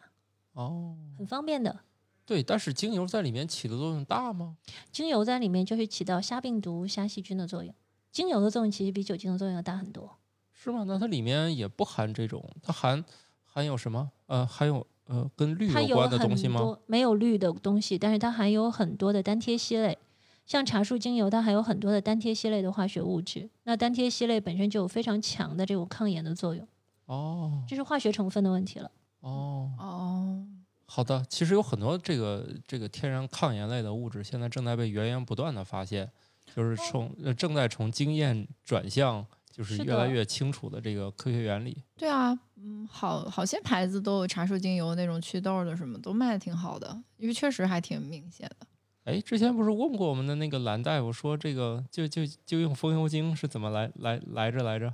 哦，很方便的。对，但是精油在里面起的作用大吗？精油在里面就是起到杀病毒、杀细菌的作用。精油的作用其实比酒精的作用要大很多。是吗？那它里面也不含这种，它含含有什么？呃，含有呃跟绿它有有关的很东西吗？多没有氯的东西，但是它含有很多的单萜烯类。像茶树精油，它还有很多的单萜烯类的化学物质。那单萜烯类本身就有非常强的这种抗炎的作用，哦这是化学成分的问题了。哦，哦，好的。其实有很多这个这个天然抗炎类的物质，现在正在被源源不断的发现，就是从呃正在从经验转向就是越来越清楚的这个科学原理。对啊，嗯，好好些牌子都有茶树精油那种祛痘的什么，都卖的挺好的，因为确实还挺明显的。哎，之前不是问过我们的那个蓝大夫说这个就就就用风油精是怎么来来来着来着？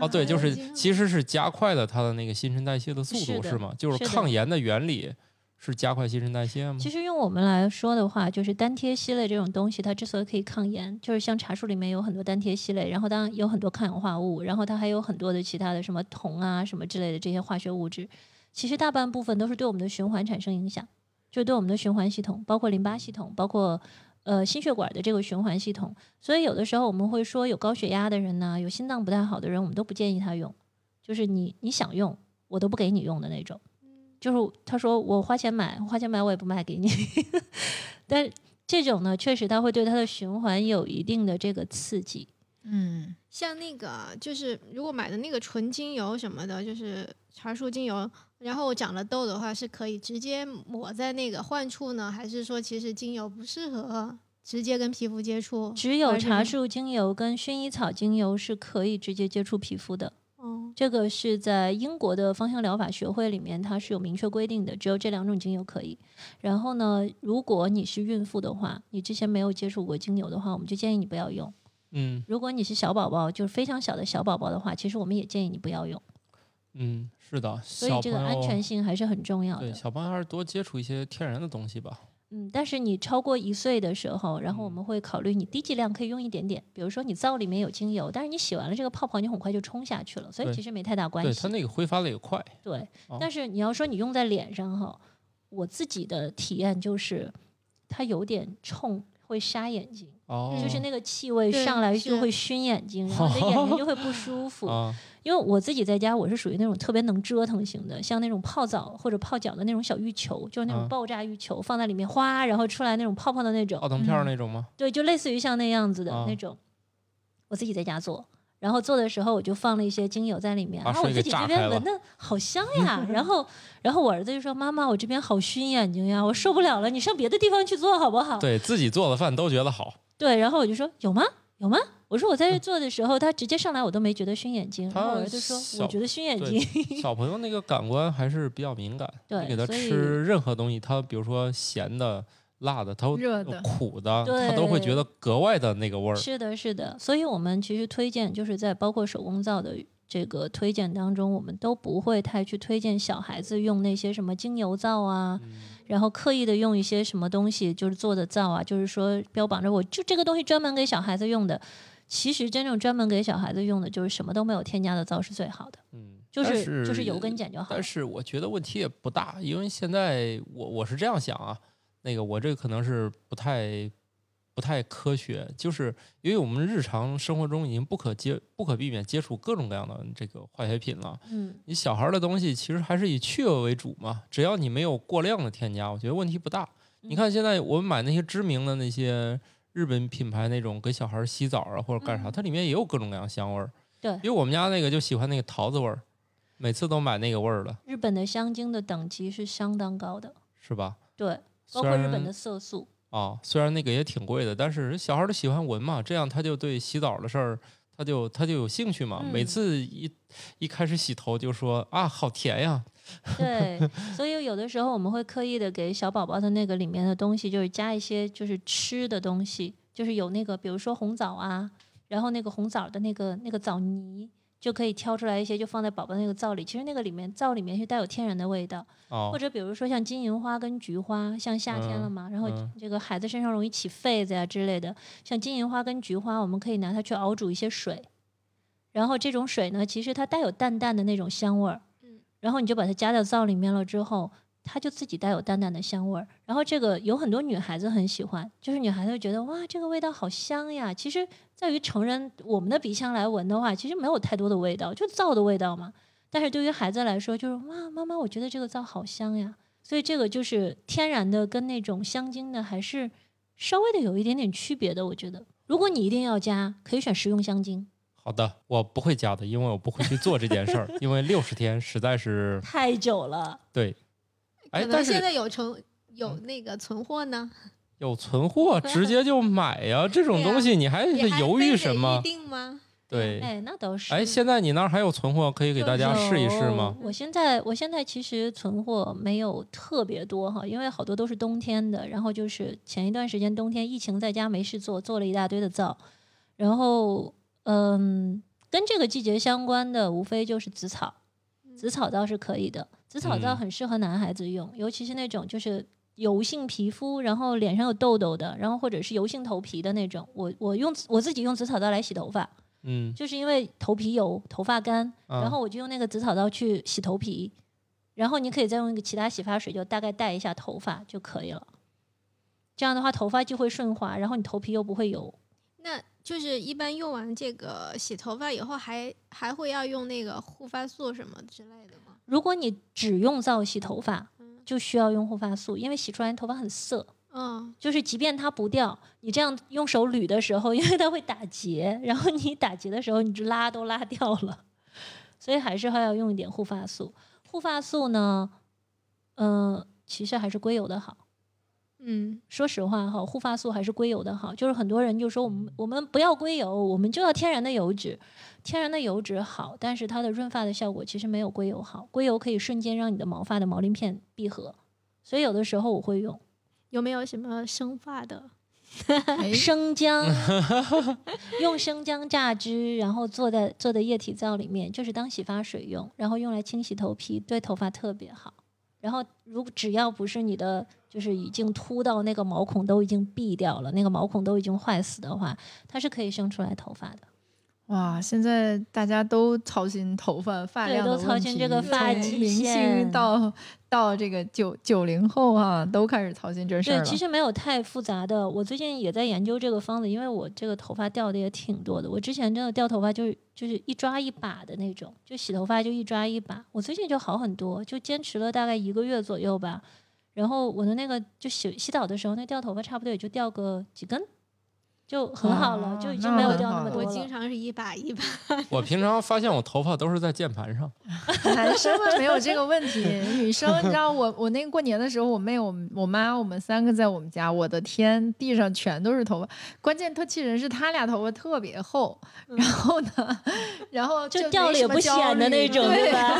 哦，对，就是其实是加快了它的那个新陈代谢的速度，是是吗？就是抗炎的原理是加快新陈代谢吗？其实用我们来说的话，就是单萜烯类这种东西，它之所以可以抗炎，就是像茶树里面有很多单萜烯类，然后当然有很多抗氧化物，然后它还有很多的其他的什么铜啊什么之类的这些化学物质，其实大半部分都是对我们的循环产生影响，就对我们的循环系统，包括淋巴系统，包括呃心血管的这个循环系统。所以有的时候我们会说，有高血压的人呢，有心脏不太好的人，我们都不建议他用，就是你你想用，我都不给你用的那种。就是他说我花钱买，花钱买我也不卖给你，但这种呢，确实它会对它的循环有一定的这个刺激。嗯，像那个就是如果买的那个纯精油什么的，就是茶树精油，然后长了痘的话，是可以直接抹在那个患处呢，还是说其实精油不适合直接跟皮肤接触？只有茶树精油跟薰衣草精油是可以直接接触皮肤的。哦，这个是在英国的芳香疗法学会里面，它是有明确规定的，只有这两种精油可以。然后呢，如果你是孕妇的话，你之前没有接触过精油的话，我们就建议你不要用。嗯如果你是小宝宝，就是非常小的小宝宝的话，其实我们也建议你不要用。嗯，是的，所以这个安全性还是很重要的。对小朋友还是多接触一些天然的东西吧。嗯，但是你超过一岁的时候，然后我嗯们会考虑你低剂量可以用一点点，比如说你皂里面有精油，但是你洗完了这个泡泡，你很快就冲下去了，所以其实没太大关系对，系。它那个挥发的也快。对，哦但是你要说你用在脸上哈，我自己的体验就是它有点冲，会沙眼睛，哦，就是那个气味上来就会熏眼睛，然后你的眼睛就会不舒服。啊，因为我自己在家，我是属于那种特别能折腾型的，像那种泡澡或者泡脚的那种小浴球，就是那种嗯爆炸浴球，放在里面哗，然后出来那种泡泡的那种奥。腾片那种吗？对，就类似于像那样子的啊那种，我自己在家做。然后做的时候，我就放了一些精油在里面，然后我自己这边闻的好香呀。然后，然后我儿子就说：“妈妈，我这边好熏眼睛呀，我受不了了，你上别的地方去做好不好？”对自己做的饭都觉得好。对，然后我就说：“有吗？有吗？”我说：“我在这做的时候，他直接上来我都没觉得熏眼睛。”然后我他儿子说：“我觉得熏眼睛。小朋友那个感官还是比较敏感，你给他吃任何东西，他比如说咸的、辣的，他热的苦的，他都会觉得格外的那个味儿。是的，是的，所以我们其实推荐就是在包括手工皂的这个推荐当中，我们都不会太去推荐小孩子用那些什么精油皂啊，嗯然后刻意的用一些什么东西就是做的皂啊，就是说标榜着我就这个东西专门给小孩子用的。其实真正专门给小孩子用的，就是什么都没有添加的皂是最好的，嗯，就但是就是油跟碱就好但。是我觉得问题也不大，因为现在我我是这样想啊，那个我这可能是不太不太科学，就是因为我们日常生活中已经不可接不可避免接触各种各样的这个化学品了。嗯，你小孩儿的东西其实还是以去味为主嘛，只要你没有过量的添加，我觉得问题不大。你看现在我们买那些知名的那些日本品牌那种给小孩儿洗澡啊或者干啥，嗯它里面也有各种各样香味儿。对因为我们家那个就喜欢那个桃子味儿，每次都买那个味儿的，日本的香精的等级是相当高的，是吧？对，包括日本的色素。啊，虽然那个也挺贵的，但是小孩儿都喜欢闻嘛，这样他就对洗澡的事儿，他就他就有兴趣嘛。每嗯次一一开始洗头就说啊，好甜呀，对，所以有的时候我们会刻意的给小宝宝的那个里面的东西，就是加一些就是吃的东西，就是有那个比如说红枣啊，然后那个红枣的那个那个枣泥。就可以挑出来一些，就放在宝宝那个皂里。其实那个里面皂里面是带有天然的味道，哦。或，者比如说像金银花跟菊花，像夏天了嗯嘛，然后嗯。这个孩子身上容易起痱子呀之类的，像金银花跟菊花，我们可以拿它去熬煮一些水，然后这种水呢，其实它带有淡淡的那种香味儿，嗯。然后你就把它加到皂里面了之后，它就自己带有淡淡的香味儿。然后这个有很多女孩子很喜欢，就是女孩子会觉得哇，这个味道好香呀。其实在于成人我们的鼻腔来闻的话，其实没有太多的味道，就皂的味道嘛。但是对于孩子来说，就是哇，妈妈，我觉得这个皂好香呀。所以这个就是天然的跟那种香精的还是稍微的有一点点区别的。我觉得，如果你一定要加，可以选食用香精。好的，我不会加的，因为我不会去做这件事儿，因为六十天实在是太久了，对。哎但是现在有存有那个存货呢，有存货，直接就买呀，这种东西你还犹豫什么？定吗？对，哎，那倒是。哎，现在你那儿还有存货可以给大家试一试吗？我现在我现在其实存货没有特别多哈，因为好多都是冬天的。然后就是前一段时间冬天疫情在家没事做，做了一大堆的皂。然后嗯，跟这个季节相关的无非就是紫草，紫草倒是可以的。紫草皂嗯很适合男孩子用，尤其是那种就是油性皮肤，然后脸上有痘痘的，然后或者是油性头皮的那种。我我用我自己用紫草皂来洗头发。嗯，就是因为头皮油、头发干，啊然后我就用那个紫草皂去洗头皮，然后你可以再用一个其他洗发水，就大概带一下头发就可以了。这样的话，头发就会顺滑，然后你头皮又不会油。那就是一般用完这个洗头发以后还，还会要用那个护发素什么之类的吗？如果你只用皂洗头发，嗯就需要用护发素，因为洗出来头发很涩。嗯就是即便它不掉，你这样用手捋的时候，因为它会打结，然后你打结的时候，你就拉都拉掉了，所以还是还要用一点护发素。护发素呢，嗯、其实还是硅油的好。嗯说实话哈，护发素还是硅油的好。就是很多人就说我们我们不要硅油，我们就要天然的油脂。天然的油脂好，但是它的润发的效果其实没有硅油好。硅油可以瞬间让你的毛发的毛鳞片闭合，所以有的时候我会用。有没有什么生发的？哎，生姜，用生姜榨汁，然后做在做的液体皂里面，就是当洗发水用，然后用来清洗头皮，对头发特别好。然后如果只要不是你的，就是已经秃到那个毛孔都已经闭掉了，那个毛孔都已经坏死的话，它是可以生出来头发的。哇，现在大家都操心头发发对量的都操心这个发际明星线到到这个九九零后啊，都开始操心这事儿对，了。其实没有太复杂的。我最近也在研究这个方子，因为我这个头发掉的也挺多的。我之前真的掉头发就是就是一抓一把的那种，就洗头发就一抓一把。我最近就好很多，就坚持了大概一个月左右吧。然后我的那个就洗洗澡的时候，那掉头发差不多也就掉个几根，就很好了，哇就已经没有掉那么多了。我经常是一把一把。我平常发现我头发都是在键盘上。男生们没有这个问题，女生你知道我我那个过年的时候，我妹、我们我妈我们三个在我们家，我的天，地上全都是头发。关键特气人是他俩头发特别厚，然后呢，然后就掉了也不显的那种，对对吧？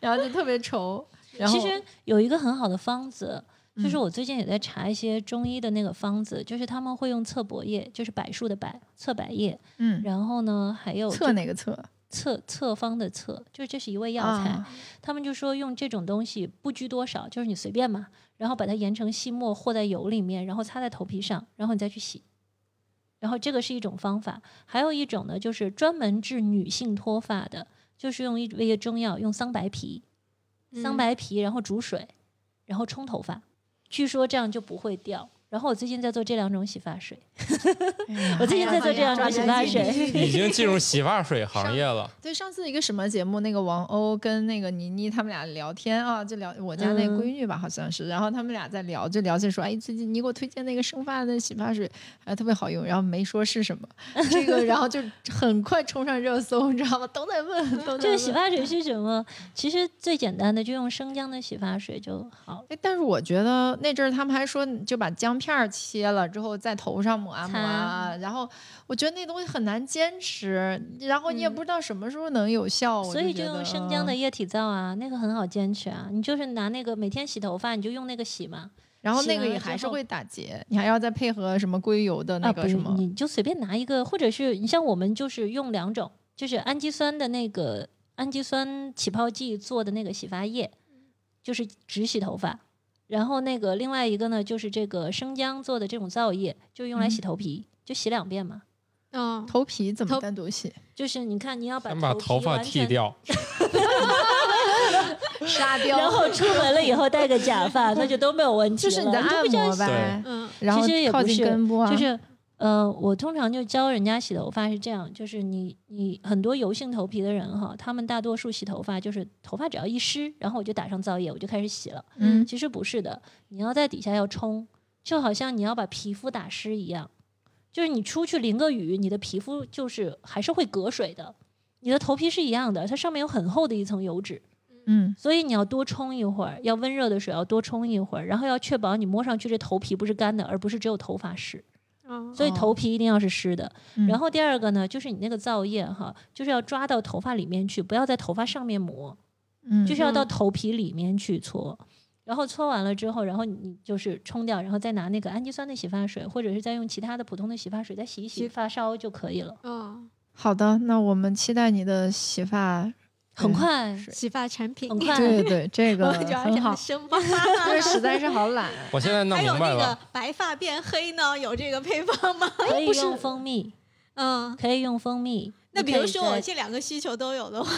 然后就特别愁。然后其实有一个很好的方子，就是嗯我最近也在查一些中医的那个方子，就是他们会用侧柏叶，就是柏树的柏，侧柏叶，嗯，然后呢还有侧哪个侧？侧侧方的侧，就是这是一味药材。啊他们就说用这种东西不拘多少，就是你随便嘛，然后把它研成细末和在油里面，然后擦在头皮上，然后你再去洗。然后这个是一种方法，还有一种呢，就是专门治女性脱发的，就是用一味中药，用桑白皮，桑嗯白皮，然后煮水，然后冲头发，据说这样就不会掉。然后我最近在做这两种洗发水，我最近在做这两种洗发水。已经进入洗发水行业了。对，上次一个什么节目，那个王鸥跟那个倪妮他们俩聊天啊，就聊我家那嗯闺女吧，好像是，然后他们俩在聊，就聊起说，哎，最近你给我推荐那个生发的洗发水，还特别好用，然后没说是什么，这个然后就很快冲上热搜，你知道吗？都在问，都在这个洗发水是什么？其实最简单的，就用生姜的洗发水就好了。哎，但是我觉得那阵儿他们还说，就把姜片儿切了之后在头上抹啊抹啊，然后我觉得那东西很难坚持，然后你也嗯不知道什么时候能有效，我所以就用生姜的嗯液体皂啊，那个很好坚持啊。你就是拿那个每天洗头发，你就用那个洗嘛。然后那个也还是会打结，你还要再配合什么硅油的那个什么。你就随便拿一个，或者是你像我们就是用两种，就是氨基酸的那个氨基酸起泡剂做的那个洗发液，就是只洗头发。然后那个另外一个呢，就是这个生姜做的这种皂液，就用来洗嗯头皮，就洗两遍嘛。嗯，头皮怎么头单独洗？就是你看，你要把先把头头发剃掉，沙雕，然后出门了以后戴个假发，那就都没有问题了。就是你的按就比较摩呗，嗯然后其实也靠近不是根部啊，就是呃，我通常就教人家洗头发是这样，就是你你很多油性头皮的人哈，他们大多数洗头发就是头发只要一湿，然后我就打上皂液，我就开始洗了。嗯其实不是的，你要在底下要冲，就好像你要把皮肤打湿一样，就是你出去淋个雨，你的皮肤就是还是会隔水的。你的头皮是一样的，它上面有很厚的一层油脂，嗯所以你要多冲一会儿，要温热的水要多冲一会儿，然后要确保你摸上去这头皮不是干的，而不是只有头发湿。嗯所以头皮一定要是湿的。嗯然后第二个呢，就是你那个皂液哈，就是要抓到头发里面去，不要在头发上面抹，嗯就是要到嗯头皮里面去搓。然后搓完了之后，然后你就是冲掉，然后再拿那个氨基酸的洗发水，或者是再用其他的普通的洗发水再洗一洗洗发梢就可以了，嗯，好的，那我们期待你的洗发。很快，洗发产品，很快。对对，这个很好，生发。因为实在是好懒。我现在弄还有那个明白了，白发变黑呢，有这个配方吗？可以用蜂蜜，嗯，可以用蜂蜜。那比如说我这两个需求都有的话，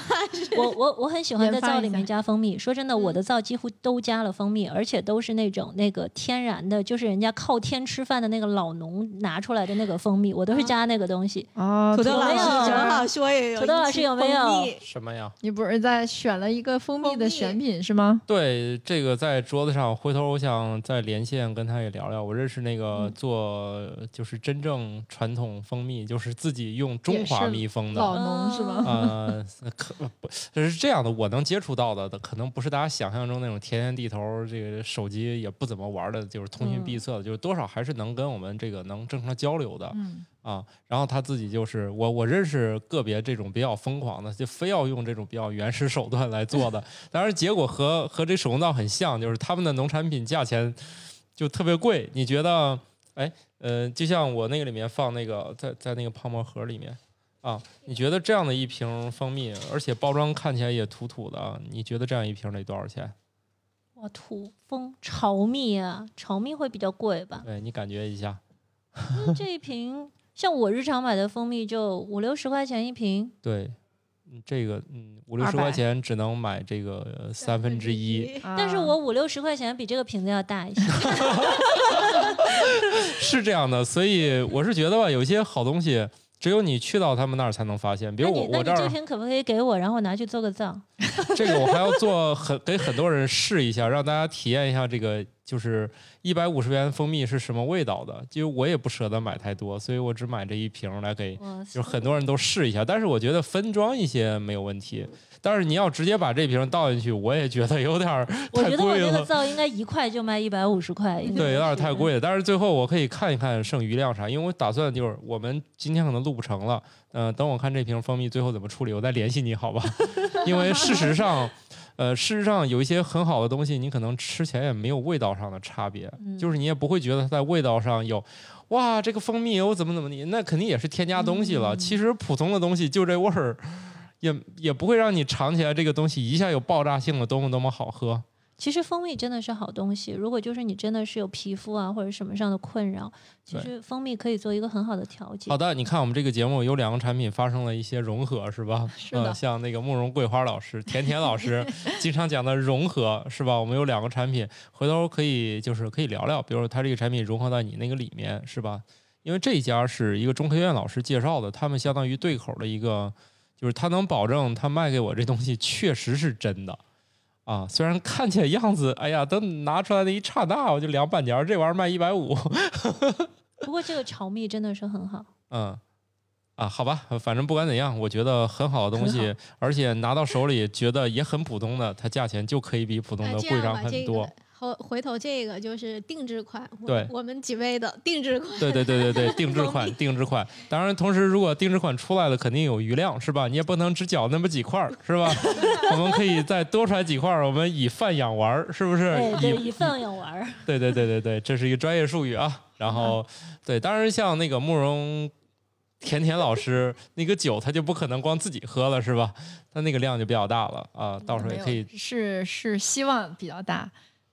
我我我很喜欢在皂里面加蜂蜜。说真的，我的皂几乎都加了蜂蜜，而且都是那种那个天然的，就是人家靠天吃饭的那个老农拿出来的那个蜂蜜，我都是啊加那个东西。啊，土豆老师正好说也有土豆老师有没有什么呀？你不是在选了一个蜂蜜的选品是吗？对，这个在桌子上，回头我想再连线跟他也聊聊。我认识那个嗯做就是真正传统蜂蜜，就是自己用中华蜜蜂的。老农是吗？呃，可不，这是这样的，我能接触到的，可能不是大家想象中那种天天地头，这个手机也不怎么玩的，就是通讯闭塞的，就是多少还是能跟我们这个能正常交流的。嗯，啊，然后他自己就是我，我认识个别这种比较疯狂的，就非要用这种比较原始手段来做的，当然结果和和这手工皂很像，就是他们的农产品价钱就特别贵。你觉得，哎，呃，就像我那个里面放那个在在那个泡沫盒里面啊，你觉得这样的一瓶蜂蜜，而且包装看起来也土土的，你觉得这样一瓶得多少钱？哇，土蜂巢蜜啊，巢蜜会比较贵吧？对你感觉一下，这一瓶，像我日常买的蜂蜜就五六十块钱一瓶，对。嗯这个嗯五六十块钱只能买这个呃三分之一，但是啊我五六十块钱比这个瓶子要大一些。是这样的，所以我是觉得吧，有些好东西只有你去到他们那儿才能发现。比如我我这儿可不可以给我，然后拿去做个葬？这个我还要做很给很多人试一下，让大家体验一下这个就是一百五十元蜂蜜是什么味道的。就我也不舍得买太多，所以我只买这一瓶来给就是很多人都试一下。但是我觉得分装一些没有问题，但是你要直接把这瓶倒进去，我也觉得有点儿 我太贵觉得我这个了。皂应该一块就卖一百五十块，对，有点是太贵了。但是最后我可以看一看剩余量啥，因为我打算就是我们今天可能录不成了，嗯、等我看这瓶蜂蜜最后怎么处理，我再联系你好吧？因为事实上，呃，事实上有一些很好的东西，你可能吃起来也没有味道上的差别，嗯就是你也不会觉得它在味道上有。哇，这个蜂蜜油怎么怎么地，那肯定也是添加东西了。嗯其实普通的东西就这味儿，也也不会让你尝起来这个东西一下有爆炸性的多么多么好喝。其实蜂蜜真的是好东西，如果就是你真的是有皮肤啊或者什么上的困扰，其实蜂蜜可以做一个很好的调节。好的，你看我们这个节目有两个产品发生了一些融合，是吧？是的呃像那个慕容桂花老师、甜甜老师 经常讲的融合，是吧？我们有两个产品，回头可以就是可以聊聊，比如说它这个产品融合到你那个里面，是吧？因为这一家是一个中科院老师介绍的，他们相当于对口的一个，就是他能保证他卖给我这东西确实是真的。啊，虽然看起来样子，哎呀，等拿出来的一刹那，我就凉半截儿，这玩意儿卖一百五，不过这个巢蜜真的是很好，嗯，啊，好吧，反正不管怎样，我觉得很好的东西，而且拿到手里觉得也很普通的，它价钱就可以比普通的贵上很多。个后回头这个就是定制款，我对我们几位的定制款，对对对对对，定制款，定制款。当然，同时如果定制款出来了，肯定有余量，是吧？你也不能只搅那么几块儿，是吧？我们可以再多出来几块儿，我们以饭养玩儿，是不是？以以贩养玩儿。对对对对对，这是一个专业术语啊。然后，对，当然像那个慕容甜甜老师那个酒，他就不可能光自己喝了，是吧？他那个量就比较大了啊，到时候也可以。是是希望比较大，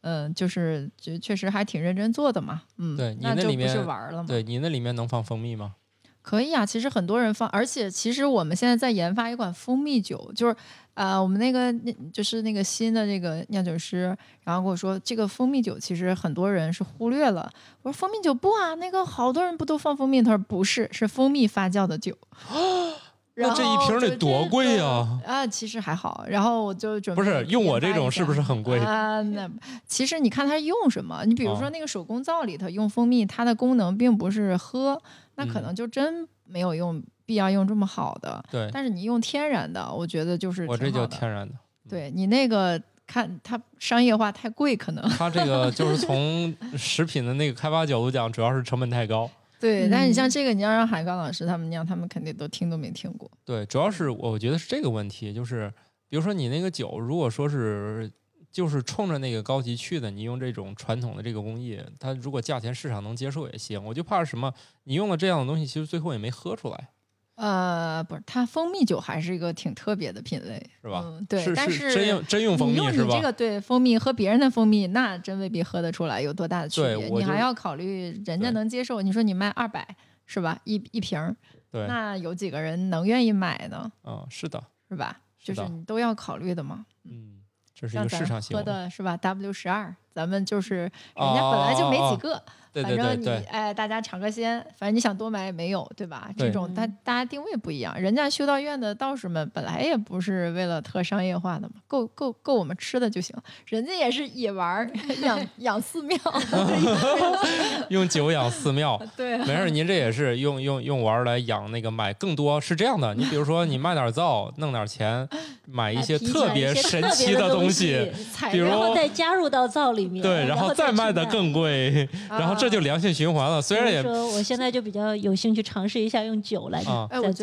嗯，就是就确实还挺认真做的嘛，嗯，对你那就不是那里面玩了嘛，对你那里面能放蜂蜜吗？可以啊，其实很多人放，而且其实我们现在在研发一款蜂蜜酒，就是呃，我们那个那就是那个新的这个酿酒师，然后跟我说这个蜂蜜酒其实很多人是忽略了。我说蜂蜜酒不啊，那个好多人不都放蜂蜜？他说不是，是蜂蜜发酵的酒。然那这一瓶得多贵个呀啊，其实还好。然后我就准备不是用我这种是不是很贵？啊，那其实你看它用什么，你比如说哦那个手工皂里头用蜂蜜，它的功能并不是喝，那可嗯能就真没有用必要用这么好的。对，但是你用天然的，我觉得就是我这就挺好的天然的。对你那个看它商业化太贵，可能它这个就是 从食品的那个开发角度讲，主要是成本太高。对，但是你像嗯这个，你要让海刚老师他们那样，他们肯定都听都没听过。对，主要是我觉得是这个问题，就是比如说你那个酒，如果说是就是冲着那个高级去的，你用这种传统的这个工艺，它如果价钱市场能接受也行。我就怕什么，你用了这样的东西，其实最后也没喝出来，呃，不是，它蜂蜜酒还是一个挺特别的品类，是吧？嗯，对，是但是真用真用蜂你蜜是吧？用你这个对蜂蜜和别人的蜂蜜，那真未必喝得出来有多大的区别。你还要考虑人家能接受。你说你卖二百是吧？一一瓶，对，那有几个人能愿意买呢？嗯，是的，是吧？就是你都要考虑的嘛。嗯，这是一像咱个市场行喝为。的是吧？W 十二，咱们就是人家本来就没哦哦哦反正你对对对，哎，大家尝个鲜，反正你想多买也没有，对吧？这种大大家定位不一样，人家修道院的道士们本来也不是为了特商业化的嘛，够够够我们吃的就行，人家也是野玩儿养养寺庙 用酒养寺庙。对啊，没事，您这也是用用用玩儿来养那个买更多，是这样的。你比如说，你卖点儿皂，弄点儿钱，买一些特别神奇的东西，材比如料然后再加入到皂里面，对，然后再卖的更贵，然后这就良性循环了。虽然也说，我现在就比较有兴趣尝试一下用酒来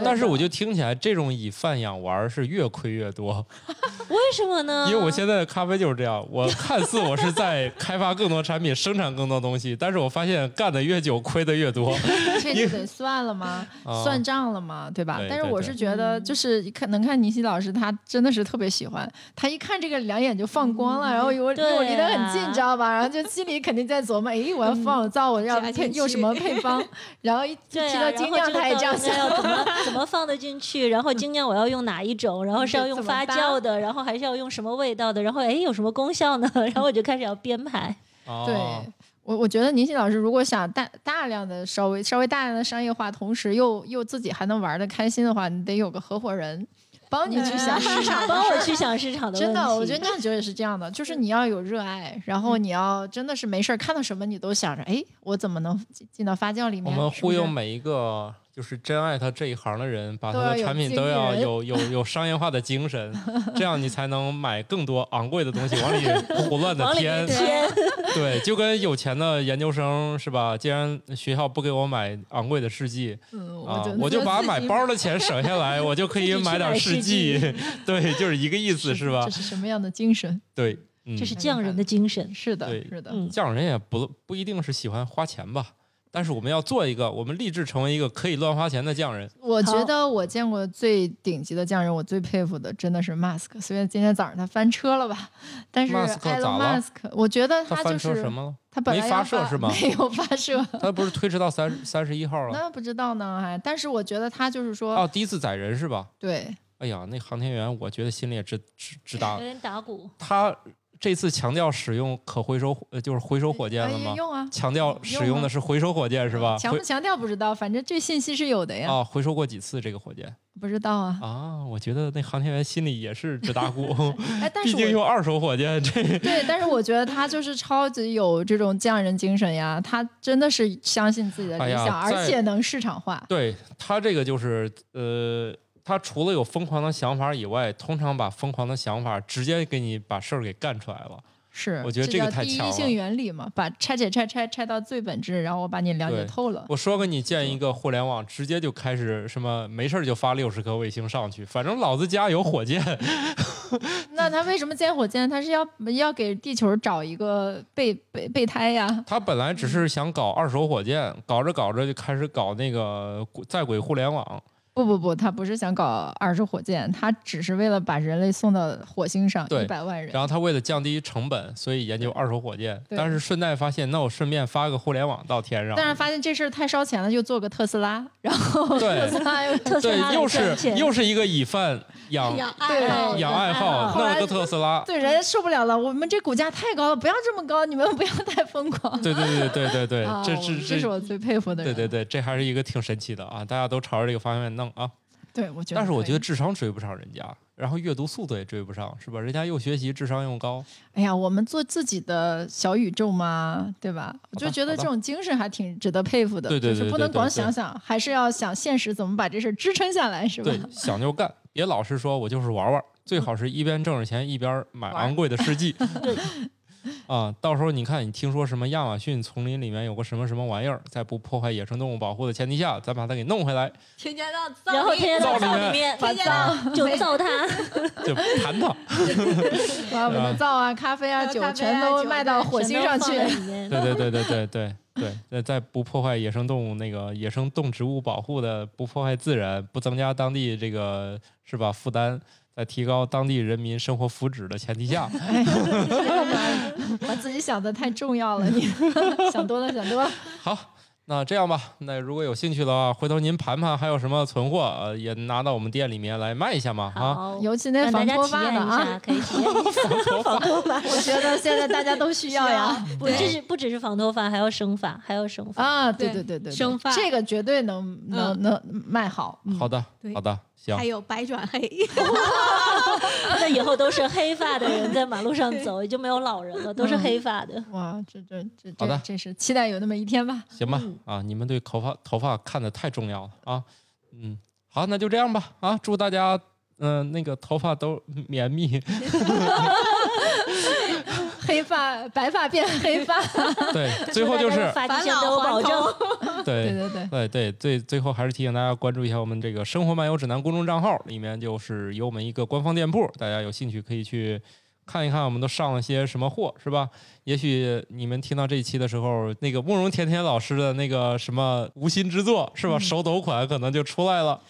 但是我就听起来，这种以贩养玩是越亏越多，为什么呢？因为我现在的咖啡就是这样，我看似我是在开发更多产品，生产更多东西，但是我发现干的越久，亏的越多。这就得算了吗？啊算账了吗？对吧？但是我是觉得，就是看能看倪西老师，他真的是特别喜欢，他一看这个两眼就放光了，然后我对我离得很近，啊你知道吧？然后就心里肯定在琢磨，诶，我要放皂，我要配用什么 配方，然后一提到精酿，他也这样想。怎么怎么放得进去？然后 精酿我要用哪一种？然后是要用发酵的，然后还是要用什么味道的？然后哎有什么功效呢？然后我就开始要编排。对哦，我我觉得宁信老师如果想大大量的稍微稍微大量的商业化，同时又又自己还能玩的开心的话，你得有个合伙人帮你去想市场帮我去想市场的问题。真的，我觉得酿酒也是这样的，就是你要有热爱，然后你要真的是没事儿看到什么你都想着，哎，我怎么能进进到发酵里面我面？们忽悠每一个就是真爱他这一行的人，把他的产品都要有有有商业化的精神，这样你才能买更多昂贵的东西往里胡乱的添对，就跟有钱的研究生是吧？既然学校不给我买昂贵的试剂嗯，啊就，我就把买包的钱省下来，我就可以买点试试剂剂。对，就是一个意思是吧这？是什么样的精神？对，嗯这，是匠人的精神。是的，是的，嗯，匠人也不不一定是喜欢花钱吧。但是我们要做一个，我们立志成为一个可以乱花钱的匠人。我觉得我见过最顶级的匠人，我最佩服的真的是 Mask。虽然今天早上他翻车了吧，但是 Musk 咋 Elon 了 Musk，我觉得他就是车什么了？他本来没发射是吗没有发射，他不是推迟到三三十一号了？那不知道呢，还。但是我觉得他就是说，哦，第一次载人是吧？对，哎呀，那航天员我觉得心里也直直直打有。点打鼓。他这次强调使用可回收，呃，就是回收火箭了吗？哎用啊，强调使用的是回收火箭是吧？强不强调不知道，反正这信息是有的呀，啊，回收过几次这个火箭不知道啊。啊？我觉得那航天员心里也是直打鼓，哎，但毕是用二手火箭，这对，但是我觉得他就是超级有这种匠人精神呀，他真的是相信自己的理想，而且能市场化。对他这个就是呃，他除了有疯狂的想法以外，通常把疯狂的想法直接给你把事儿给干出来了。是，我觉得这个叫第一太强了性原理嘛，把拆解拆拆拆到最本质，然后我把你了解透了。我说给你建一个互联网，直接就开始什么没事儿就发六十颗卫星上去，反正老子家有火箭。那他为什么建火箭？他是要要给地球找一个备备备胎呀？他本来只是想搞二手火箭，搞着搞着就开始搞那个在轨互联网。不不不，他不是想搞二手火箭，他只是为了把人类送到火星上对一百万人。然后他为了降低成本，所以研究二手火箭。对但是顺带发现，那我顺便发个互联网到天上。但是发现这事儿太烧钱了，就做个特斯拉，然后对特斯拉又对，特斯拉又是又是一个以贩养养爱好养爱好，后来弄个特斯拉。对人家受不了了，我们这股价太高了，不要这么高，你们不要太疯狂。对对对对对对，这是这是我最佩服的人。对对对，这还是一个挺神奇的啊！大家都朝着这个方向弄啊。对，我觉得。但是我觉得智商追不上人家，然后阅读速度也追不上，是吧？人家又学习，智商又高。哎呀，我们做自己的小宇宙嘛，对吧？我就觉得这种精神还挺值得佩服的。对对对就是不能光对对对想想，还是要想现实怎么把这事儿支撑下来，是吧？对，想就干，别老是说我就是玩玩，最好是一边挣着钱一边买昂贵的试剂。啊，到时候你看，你听说什么亚马逊丛林里面有个什么什么玩意儿，在不破坏野生动物保护的前提下，咱把它给弄回来，添加到造然后里天天到灶灶里面里面添加到就造它，就盘它。把我们的灶啊、咖啡啊、酒啊全都卖到火星上去 对对对对对对对，在在不破坏野生动物那个野生动植物保护的，不破坏自然，不增加当地这个是吧负担，在提高当地人民生活福祉的前提下，把 把自己想的太重要了，你 想多了，想多了。好。那这样吧，那如果有兴趣的话，回头您盘盘还有什么存货，呃，也拿到我们店里面来卖一下嘛，啊，好，尤其那大防脱家体验一发的啊下，，可以体验一下防脱发。我觉得现在大家都需要呀。不只是不只是防脱发，还要生发，还要生发。啊，对对对对对，生发这个绝对能能能卖好。嗯好的好的，行还，有白转黑，那以后都是黑发的人在马路上走，也就没有老人了，都是黑发的。哇，这这这好的这真是期待有那么一天吧。行吧，啊，你们对头发头发看的太重要了啊，嗯，好，那就这样吧，啊，祝大家嗯、那个头发都绵密，黑发白发变黑发，对，最后就是发际线都有保证。对对对对，对对，最最后还是提醒大家关注一下我们这个“生活漫游指南”公众账号，里面就是有我们一个官方店铺，大家有兴趣可以去看一看，我们都上了些什么货，是吧？也许你们听到这一期的时候，那个慕容甜甜老师的那个什么无心之作，是吧？手抖款可能就出来了。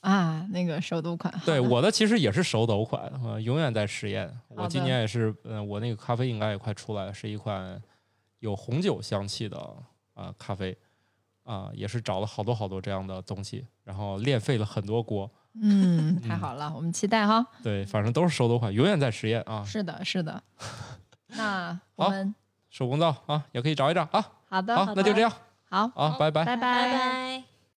啊，那个手抖款。对，我的其实也是手抖款，呃，永远在实验。我今年也是，嗯、我那个咖啡应该也快出来了，是一款有红酒香气的啊、咖啡，啊、也是找了好多好多这样的东西，然后练废了很多锅。嗯，太好了，我们期待哈。对，反正都是手抖款，永远在实验啊。是的，是的。那我好们手工皂啊，也可以找一找啊。好的，好，那就这样好，啊，拜拜。拜拜拜。